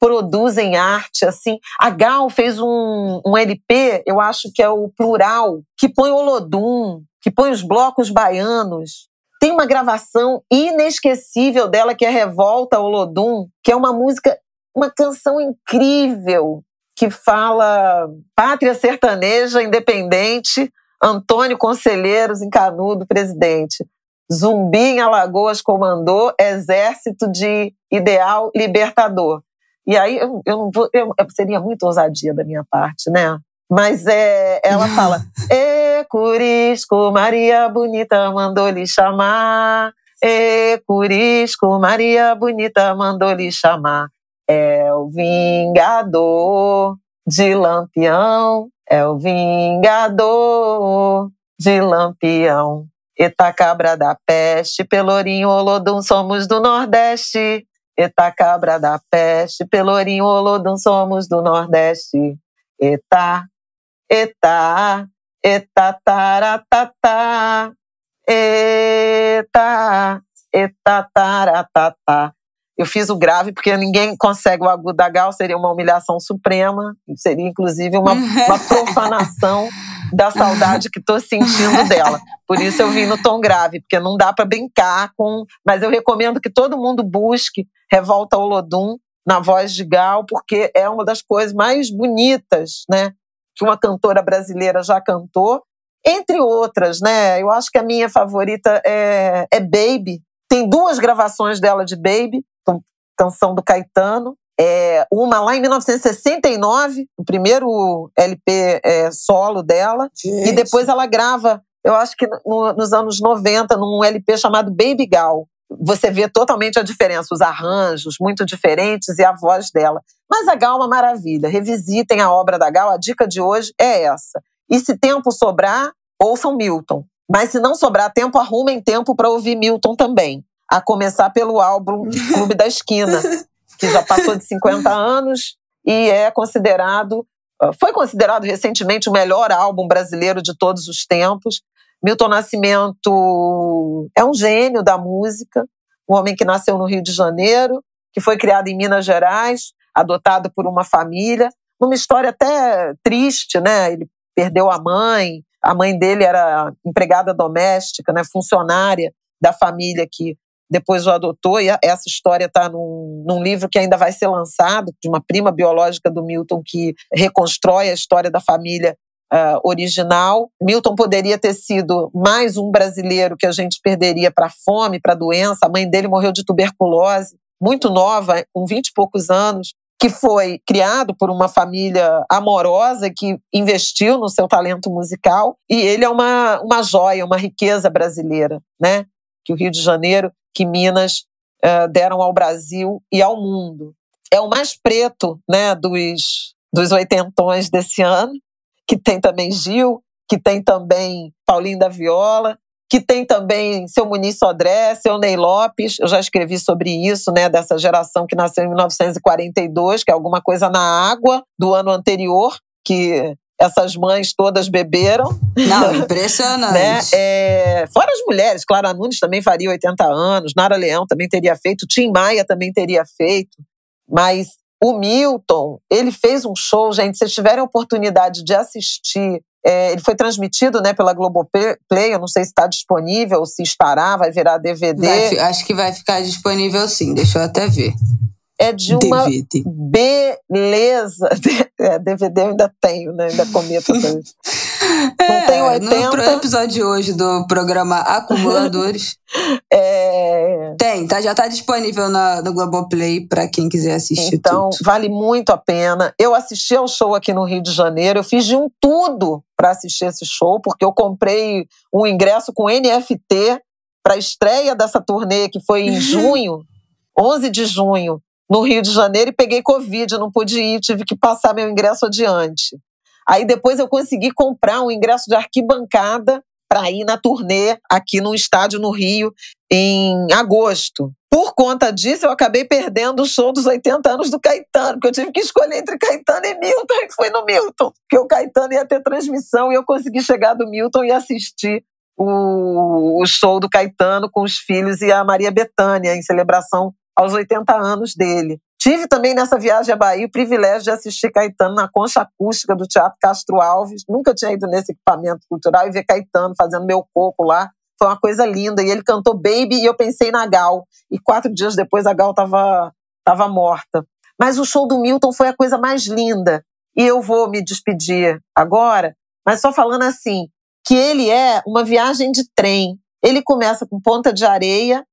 Speaker 1: produzem arte assim. A Gal fez um, um LP, eu acho que é o plural, que põe Olodum, que põe os blocos baianos. Tem uma gravação inesquecível dela que é Revolta Olodum, que é uma música uma canção incrível que fala pátria sertaneja independente, Antônio Conselheiros em Canudo, presidente. Zumbi em Alagoas comandou, exército de ideal libertador. E aí eu, eu não vou, eu, seria muito ousadia da minha parte, né? Mas é, ela fala: E Curisco, Maria Bonita mandou lhe chamar. E Curisco, Maria Bonita mandou lhe chamar. É o vingador de Lampião, é o vingador de Lampião. Eta cabra da peste, Pelourinho, Olodum, somos do Nordeste. Eta cabra da peste, Pelourinho, Olodum, somos do Nordeste. Eta, eta, eta, taratata. Eta, eta, taratata. Eu fiz o grave porque ninguém consegue o agudo da gal, seria uma humilhação suprema, seria inclusive uma, uma profanação da saudade que estou sentindo dela. Por isso eu vim no tom grave, porque não dá para brincar com. Mas eu recomendo que todo mundo busque Revolta Olodum na voz de Gal, porque é uma das coisas mais bonitas, né? Que uma cantora brasileira já cantou, entre outras, né? Eu acho que a minha favorita é, é Baby. Tem duas gravações dela de Baby canção do Caetano. É, uma lá em 1969, o primeiro LP é, solo dela. Gente. E depois ela grava, eu acho que no, nos anos 90, num LP chamado Baby Gal. Você vê totalmente a diferença, os arranjos muito diferentes e a voz dela. Mas a Gal é uma maravilha. Revisitem a obra da Gal. A dica de hoje é essa. E se tempo sobrar, ouçam Milton. Mas se não sobrar tempo, arrumem tempo para ouvir Milton também a começar pelo álbum Clube da Esquina, que já passou de 50 anos e é considerado, ah, foi considerado recentemente o melhor álbum brasileiro de todos os tempos. Milton Nascimento é um gênio da música, um homem que nasceu no Rio de Janeiro, que foi criado em Minas Gerais, adotado por uma família, numa história até triste, né? Ele perdeu a mãe, a mãe dele era empregada doméstica, né, funcionária da família que depois o adotou, e essa história está num, num, livro que ainda vai ser lançado, de uma prima biológica do Milton que reconstrói a história da família uh, original. Milton poderia ter sido mais um brasileiro que a gente perderia para fome, para doença. A mãe dele morreu de tuberculose, muito nova, com vinte e poucos anos, que foi criado por uma família amorosa que investiu no seu talento musical. E ele é uma, uma joia, uma riqueza brasileira, né? Que o Rio de Janeiro que Minas uh, deram ao Brasil e ao mundo. É o mais preto né, dos, dos oitentões desse ano, que tem também Gil, que tem também Paulinho da Viola, que tem também seu Muniz Sodré, seu Ney Lopes, eu já escrevi sobre isso, né, dessa geração que nasceu em 1942, que é alguma coisa na água do ano anterior, que essas mães todas beberam.
Speaker 2: Não, impressionante. né?
Speaker 1: é, fora as mulheres, Clara Nunes também faria 80 anos, Nara Leão também teria feito, Tim Maia também teria feito, mas o Milton, ele fez um show, gente, se vocês tiverem a oportunidade de assistir, é, ele foi transmitido né, pela Globoplay, eu não sei se está disponível, se estará, vai virar DVD.
Speaker 2: Vai, acho que vai ficar disponível sim, deixa eu até ver
Speaker 1: é de uma DVD. beleza. É, DVD eu ainda tenho, né? Ainda cometo essas.
Speaker 2: Não é, tenho 80. No episódio de hoje do programa Acumuladores.
Speaker 1: é.
Speaker 2: Tem, tá, já tá disponível na, no Globoplay para quem quiser assistir.
Speaker 1: Então,
Speaker 2: tudo.
Speaker 1: vale muito a pena. Eu assisti ao show aqui no Rio de Janeiro, eu fiz de um tudo para assistir esse show, porque eu comprei um ingresso com NFT para a estreia dessa turnê, que foi em uhum. junho, 11 de junho, no Rio de Janeiro, e peguei Covid, não pude ir, tive que passar meu ingresso adiante. Aí depois eu consegui comprar um ingresso de arquibancada para ir na turnê aqui no estádio no Rio em agosto. Por conta disso, eu acabei perdendo o show dos 80 anos do Caetano, porque eu tive que escolher entre Caetano e Milton, e fui no Milton, porque o Caetano ia ter transmissão e eu consegui chegar do Milton e assistir o, o show do Caetano com os filhos e a Maria Bethânia, em celebração aos 80 anos dele. Tive também nessa viagem à Bahia o privilégio de assistir Caetano na concha acústica do Teatro Castro Alves. Nunca tinha ido nesse equipamento cultural e ver Caetano fazendo meu coco lá. Foi uma coisa linda. E ele cantou Baby e eu pensei na Gal. E quatro dias depois a Gal estava tava morta. Mas o show do Milton foi a coisa mais linda. E eu vou me despedir agora, mas só falando assim, que ele é uma viagem de trem. Ele começa com Ponta de Areia,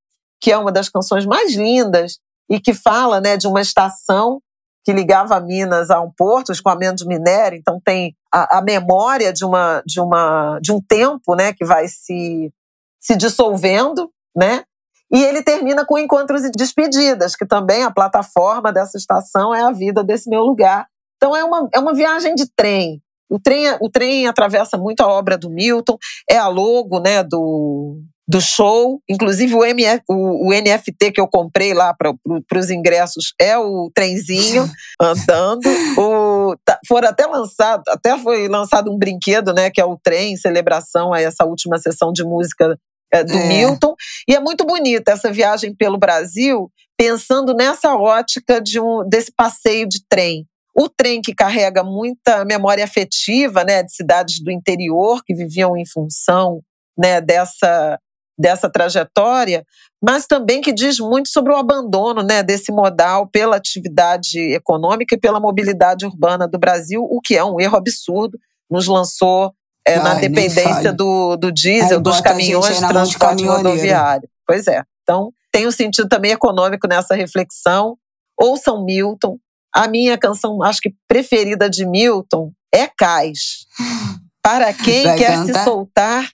Speaker 1: que é uma das canções mais lindas, e que fala né, de uma estação que ligava Minas a um porto, escoamento de minério, então tem a, a, memória de, uma, de, uma, de um tempo né, que vai se, se dissolvendo, né? E ele termina com encontros e despedidas, que também a plataforma dessa estação é a vida desse meu lugar. Então é uma, é uma viagem de trem. O trem, o trem atravessa muito a obra do Milton, é a logo né, do, do show. Inclusive, o, MF, o, o NFT que eu comprei lá para pro, os ingressos é o trenzinho andando. O, tá, foram até lançado, até foi lançado um brinquedo, né? Que é o trem, em celebração a essa última sessão de música é, do é. Milton. E é muito bonita essa viagem pelo Brasil, pensando nessa ótica de um, desse passeio de trem. O trem que carrega muita memória afetiva né, de cidades do interior que viviam em função né, dessa dessa trajetória, mas também que diz muito sobre o abandono né, desse modal pela atividade econômica e pela mobilidade urbana do Brasil, o que é um erro absurdo, nos lançou é, Ai, na dependência do, do diesel, Aí dos caminhões de transporte rodoviário. Pois é. Então, tem um sentido também econômico nessa reflexão. Ouçam Milton. A minha canção, acho que preferida de Milton é Cais. Para quem Vai quer cantar? se soltar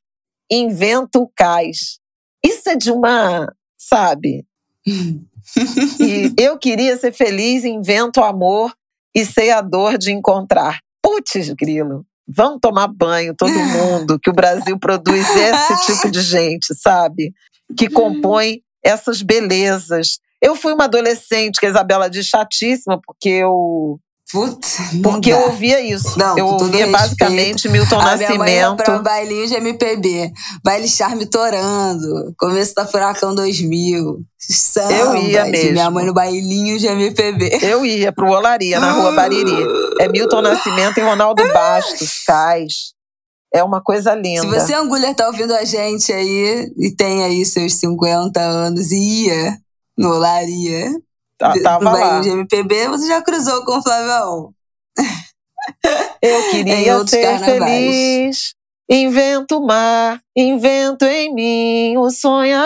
Speaker 1: inventa o cais. Isso é de uma, sabe? e eu queria ser feliz, invento o amor e sei a dor de encontrar. Putz, grilo. Vamos tomar banho, todo mundo, que o Brasil produz esse tipo de gente, sabe? Que compõe essas belezas. Eu fui uma adolescente, que a Isabela diz chatíssima, porque eu
Speaker 2: Putz,
Speaker 1: Porque eu ouvia isso. Não, eu ouvia basicamente Milton a Nascimento. Minha mãe
Speaker 2: pra bailinho de MPB. Baile Charme Torando. Começo da Furacão 2000. Samba,
Speaker 1: eu ia mesmo.
Speaker 2: Minha mãe no bailinho de MPB.
Speaker 1: Eu ia pro Olaria, na rua Bariri. É Milton Nascimento e Ronaldo Bastos, Cais. É uma coisa linda.
Speaker 2: Se você, Angulha, tá ouvindo a gente aí e tem aí seus 50 anos e ia no Olaria,
Speaker 1: Tá, tava lá.
Speaker 2: de MPB, você já cruzou com o Flavião.
Speaker 1: Eu queria ser carnavais. feliz. Invento o mar, invento em mim o sonhador.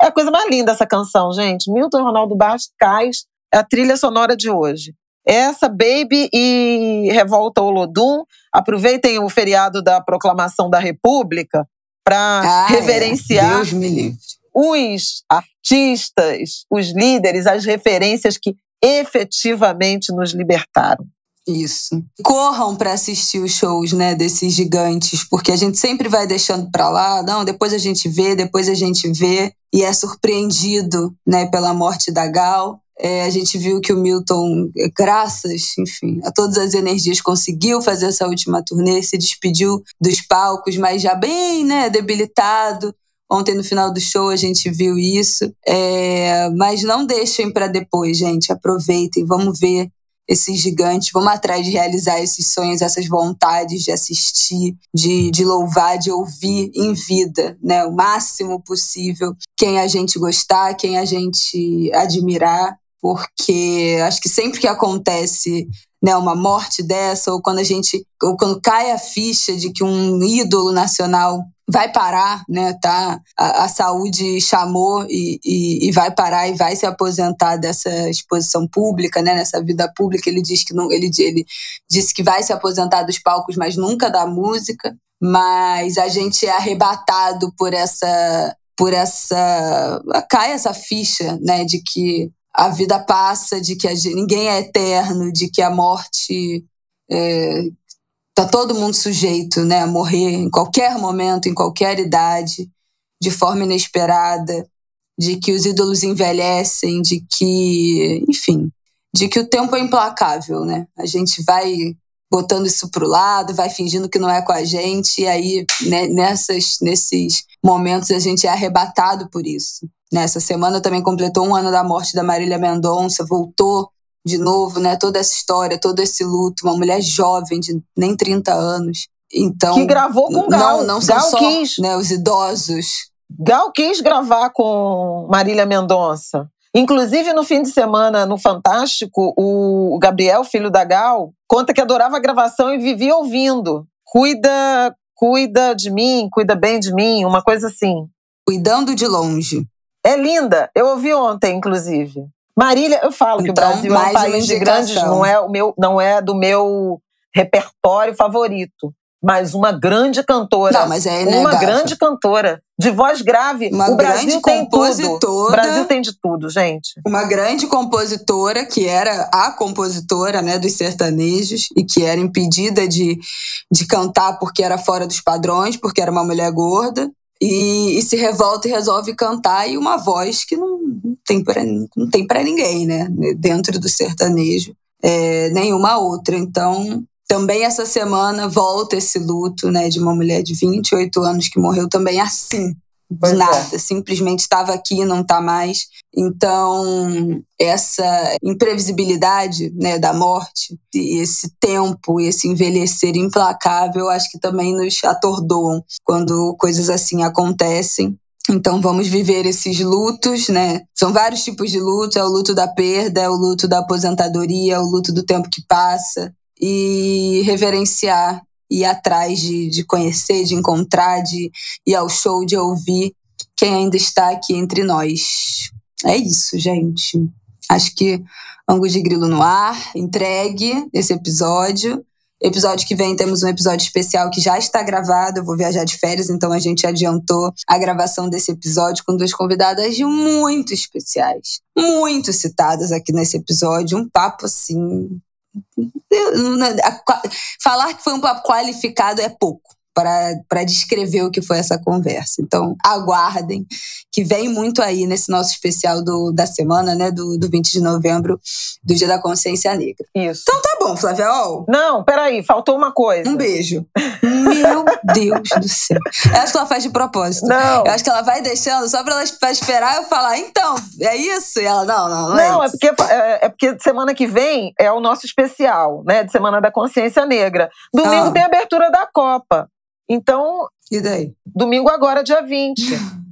Speaker 1: É a coisa mais linda essa canção, gente. Milton Ronaldo Bastos Cais é a trilha sonora de hoje. Essa, Baby e Revolta Olodum. Aproveitem o feriado da Proclamação da República para ah, é. reverenciar
Speaker 2: é. Deus me livre
Speaker 1: os artistas, os líderes, as referências que efetivamente nos libertaram.
Speaker 2: Isso. Corram para assistir os shows, né, desses gigantes, porque a gente sempre vai deixando para lá, não, depois a gente vê, depois a gente vê e é surpreendido, né, pela morte da Gal. É, a gente viu que o Milton, graças, enfim, a todas as energias, conseguiu fazer essa última turnê, se despediu dos palcos, mas já bem, né, debilitado. Ontem, no final do show, a gente viu isso. É, mas não deixem para depois, gente. Aproveitem, vamos ver esses gigantes, vamos atrás de realizar esses sonhos, essas vontades de assistir, de, de louvar, de ouvir em vida, né? O máximo possível. Quem a gente gostar, quem a gente admirar, porque acho que sempre que acontece né, uma morte dessa, ou quando a gente, ou quando cai a ficha de que um ídolo nacional vai parar, né? Tá, a, a saúde chamou e, e, e, vai parar e vai se aposentar dessa exposição pública, né? Nessa vida pública, ele diz que não, ele, ele disse que vai se aposentar dos palcos, mas nunca da música. Mas a gente é arrebatado por essa, por essa, cai essa ficha, né? De que a vida passa, de que a, ninguém é eterno, de que a morte é, tá todo mundo sujeito, né, a morrer em qualquer momento, em qualquer idade, de forma inesperada, de que os ídolos envelhecem, de que, enfim, de que o tempo é implacável, né? A gente vai botando isso pro lado, vai fingindo que não é com a gente, e aí né, nessas, nesses momentos a gente é arrebatado por isso. Nessa semana também completou um ano da morte da Marília Mendonça, voltou de novo, né? Toda essa história, todo esse luto, uma mulher jovem de nem 30 anos. Então,
Speaker 1: que gravou com Gal.
Speaker 2: Não, não são
Speaker 1: Gal
Speaker 2: só
Speaker 1: quis.
Speaker 2: Né, os idosos.
Speaker 1: Gal quis gravar com Marília Mendonça. Inclusive, no fim de semana, no Fantástico, o Gabriel, filho da Gal, conta que adorava a gravação e vivia ouvindo. Cuida, cuida de mim, cuida bem de mim, uma coisa assim.
Speaker 2: Cuidando de longe.
Speaker 1: É linda. Eu ouvi ontem, inclusive. Marília, eu falo que o
Speaker 2: Então,
Speaker 1: Brasil é um
Speaker 2: uma
Speaker 1: país de grandes, não é o meu, não é do meu repertório favorito, mas uma grande cantora,
Speaker 2: Não, mas é
Speaker 1: uma
Speaker 2: inegável.
Speaker 1: grande cantora de voz grave.
Speaker 2: Uma
Speaker 1: o Brasil
Speaker 2: grande
Speaker 1: tem tudo.
Speaker 2: compositora.
Speaker 1: O Brasil tem de tudo, gente.
Speaker 2: Uma grande compositora, que era a compositora né, dos sertanejos, e que era impedida de, de cantar porque era fora dos padrões, porque era uma mulher gorda. E, e se revolta e resolve cantar, e uma voz que não tem para não tem pra ninguém, né? Dentro do sertanejo, é, nenhuma outra. Então, também essa semana volta esse luto, né, de uma mulher de 28 anos que morreu também assim,
Speaker 1: Pois é.
Speaker 2: nada, simplesmente estava aqui e não está mais. Então, essa imprevisibilidade né, da morte, e esse tempo, esse envelhecer implacável, acho que também nos atordoam quando coisas assim acontecem. Então vamos viver esses lutos, né? São vários tipos de luto, é o luto da perda, é o luto da aposentadoria, é o luto do tempo que passa e reverenciar, ir atrás de, de conhecer, de encontrar, de ir ao show, de ouvir quem ainda está aqui entre nós. É isso, gente. Acho que Angus de Grilo no ar, entregue esse episódio. Episódio que vem temos um episódio especial que já está gravado. Eu vou viajar de férias, então a gente adiantou a gravação desse episódio com duas convidadas muito especiais, muito citadas aqui nesse episódio. Um papo assim. Falar que foi um papo qualificado é pouco para descrever o que foi essa conversa. Então, aguardem, que vem muito aí nesse nosso especial do, da semana, né? Do, do 20 de novembro, do Dia da Consciência Negra.
Speaker 1: Isso.
Speaker 2: Então tá bom, Flaviol.
Speaker 1: Não, peraí, faltou uma coisa.
Speaker 2: Um beijo. Meu Deus do céu. Eu acho que ela faz de propósito.
Speaker 1: Não.
Speaker 2: Eu acho que ela vai deixando só pra ela pra esperar eu falar, então, é isso? E ela, não, não, não, é
Speaker 1: Não, é
Speaker 2: isso.
Speaker 1: porque, é, é porque semana que vem é o nosso especial, né? De Semana da Consciência Negra. Domingo
Speaker 2: Ah.
Speaker 1: tem a abertura da Copa. Então,
Speaker 2: E daí?
Speaker 1: domingo agora, dia 20.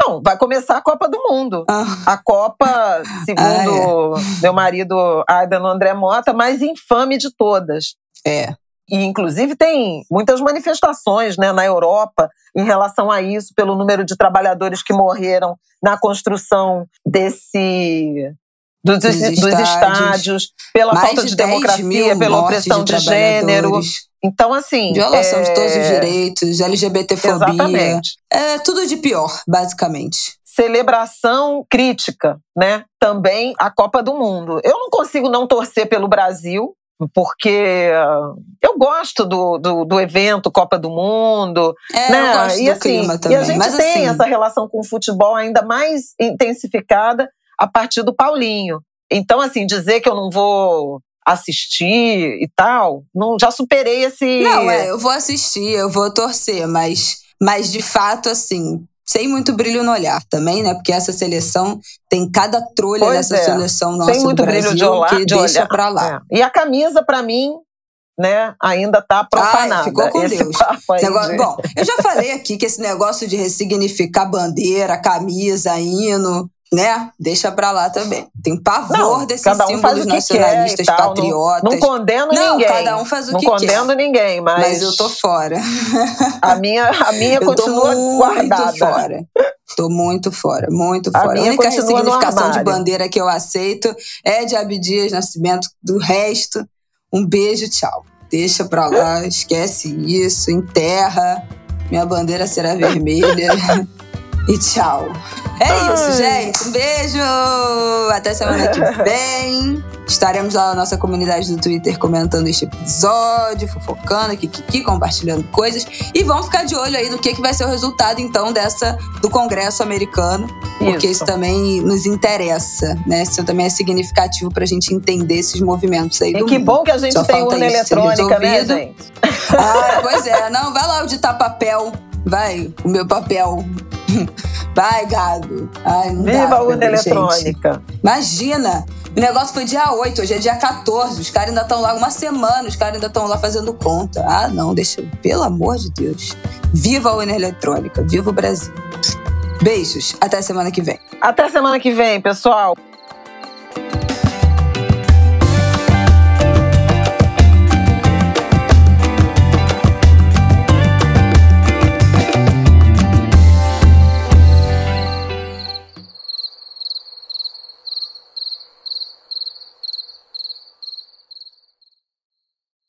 Speaker 1: Não, vai começar a Copa do Mundo.
Speaker 2: Ah,
Speaker 1: A Copa, segundo
Speaker 2: Ah,
Speaker 1: meu marido Aidan André Mota, mais infame de todas.
Speaker 2: é.
Speaker 1: E, inclusive, tem muitas manifestações né, na Europa em relação a isso, pelo número de trabalhadores que morreram na construção desse. Dos,
Speaker 2: Dos
Speaker 1: dos
Speaker 2: estádios.
Speaker 1: estádios, pela
Speaker 2: Mais
Speaker 1: falta
Speaker 2: de
Speaker 1: de
Speaker 2: 10
Speaker 1: democracia, pela opressão de, gênero. Então, assim.
Speaker 2: Violação
Speaker 1: é...
Speaker 2: de todos os direitos, LGBTfobia.
Speaker 1: Exatamente.
Speaker 2: É tudo de pior, basicamente.
Speaker 1: Celebração crítica, né? Também a Copa do Mundo. Eu não consigo não torcer pelo Brasil, porque eu gosto do, do, do evento Copa do Mundo.
Speaker 2: É,
Speaker 1: né?
Speaker 2: eu gosto
Speaker 1: e,
Speaker 2: do
Speaker 1: assim,
Speaker 2: clima
Speaker 1: e
Speaker 2: também.
Speaker 1: a gente
Speaker 2: Mas
Speaker 1: tem
Speaker 2: assim,
Speaker 1: essa relação com o futebol ainda mais intensificada a partir do Paulinho. Então, assim, dizer que eu não vou assistir e tal, não, já superei esse.
Speaker 2: Não, é, eu vou assistir, eu vou torcer, mas, mas de fato, assim, sem muito brilho no olhar também, né? Porque essa seleção tem cada trolha
Speaker 1: Pois
Speaker 2: dessa
Speaker 1: é.
Speaker 2: seleção nossa
Speaker 1: Sem muito
Speaker 2: do Brasil
Speaker 1: brilho de, olhar,
Speaker 2: que
Speaker 1: de
Speaker 2: deixa
Speaker 1: olhar.
Speaker 2: pra lá.
Speaker 1: É. E a camisa, pra mim, né, ainda tá profanada.
Speaker 2: ficou com
Speaker 1: Esse
Speaker 2: Deus. negócio-
Speaker 1: de-
Speaker 2: Bom, eu já falei aqui que esse negócio de ressignificar bandeira, camisa, hino, né? Deixa pra lá também. Tem pavor não, desses cada um símbolos nacionalistas, patriotas.
Speaker 1: Não, não condeno
Speaker 2: não,
Speaker 1: ninguém.
Speaker 2: cada um faz o
Speaker 1: não
Speaker 2: que quer.
Speaker 1: Não condeno ninguém, mas...
Speaker 2: Mas eu tô fora.
Speaker 1: A minha, a minha
Speaker 2: eu
Speaker 1: continua
Speaker 2: tô
Speaker 1: guardada.
Speaker 2: muito fora. Tô muito fora, muito fora. A, a única ressignificação de bandeira que eu aceito é de Abdias Nascimento. Do resto, um beijo, tchau. Deixa pra lá, esquece isso, enterra. Minha bandeira será vermelha. e tchau. É Ai. isso, gente. Um beijo! Até semana que vem. Estaremos lá na nossa comunidade do Twitter comentando este episódio, fofocando, kikiki, compartilhando coisas. E vamos ficar de olho aí no que, que vai ser o resultado, então, dessa do Congresso americano. Porque isso, isso também nos interessa, né? Isso também é significativo pra gente entender esses movimentos aí.
Speaker 1: E que
Speaker 2: mundo.
Speaker 1: bom que a gente Só tem urna eletrônica, né, gente?
Speaker 2: Ah, pois é. Não, vai lá auditar papel. Vai, o meu papel. Vai, gado. Ai,
Speaker 1: Viva dá, a urna eletrônica.
Speaker 2: Imagina. O negócio foi dia 8, hoje é dia 14. Os caras ainda estão lá uma semana, os caras ainda estão lá fazendo conta. Ah, não, deixa. Pelo amor de Deus. Viva a urna eletrônica, viva o Brasil. Beijos, até semana que vem.
Speaker 1: Até semana que vem, pessoal.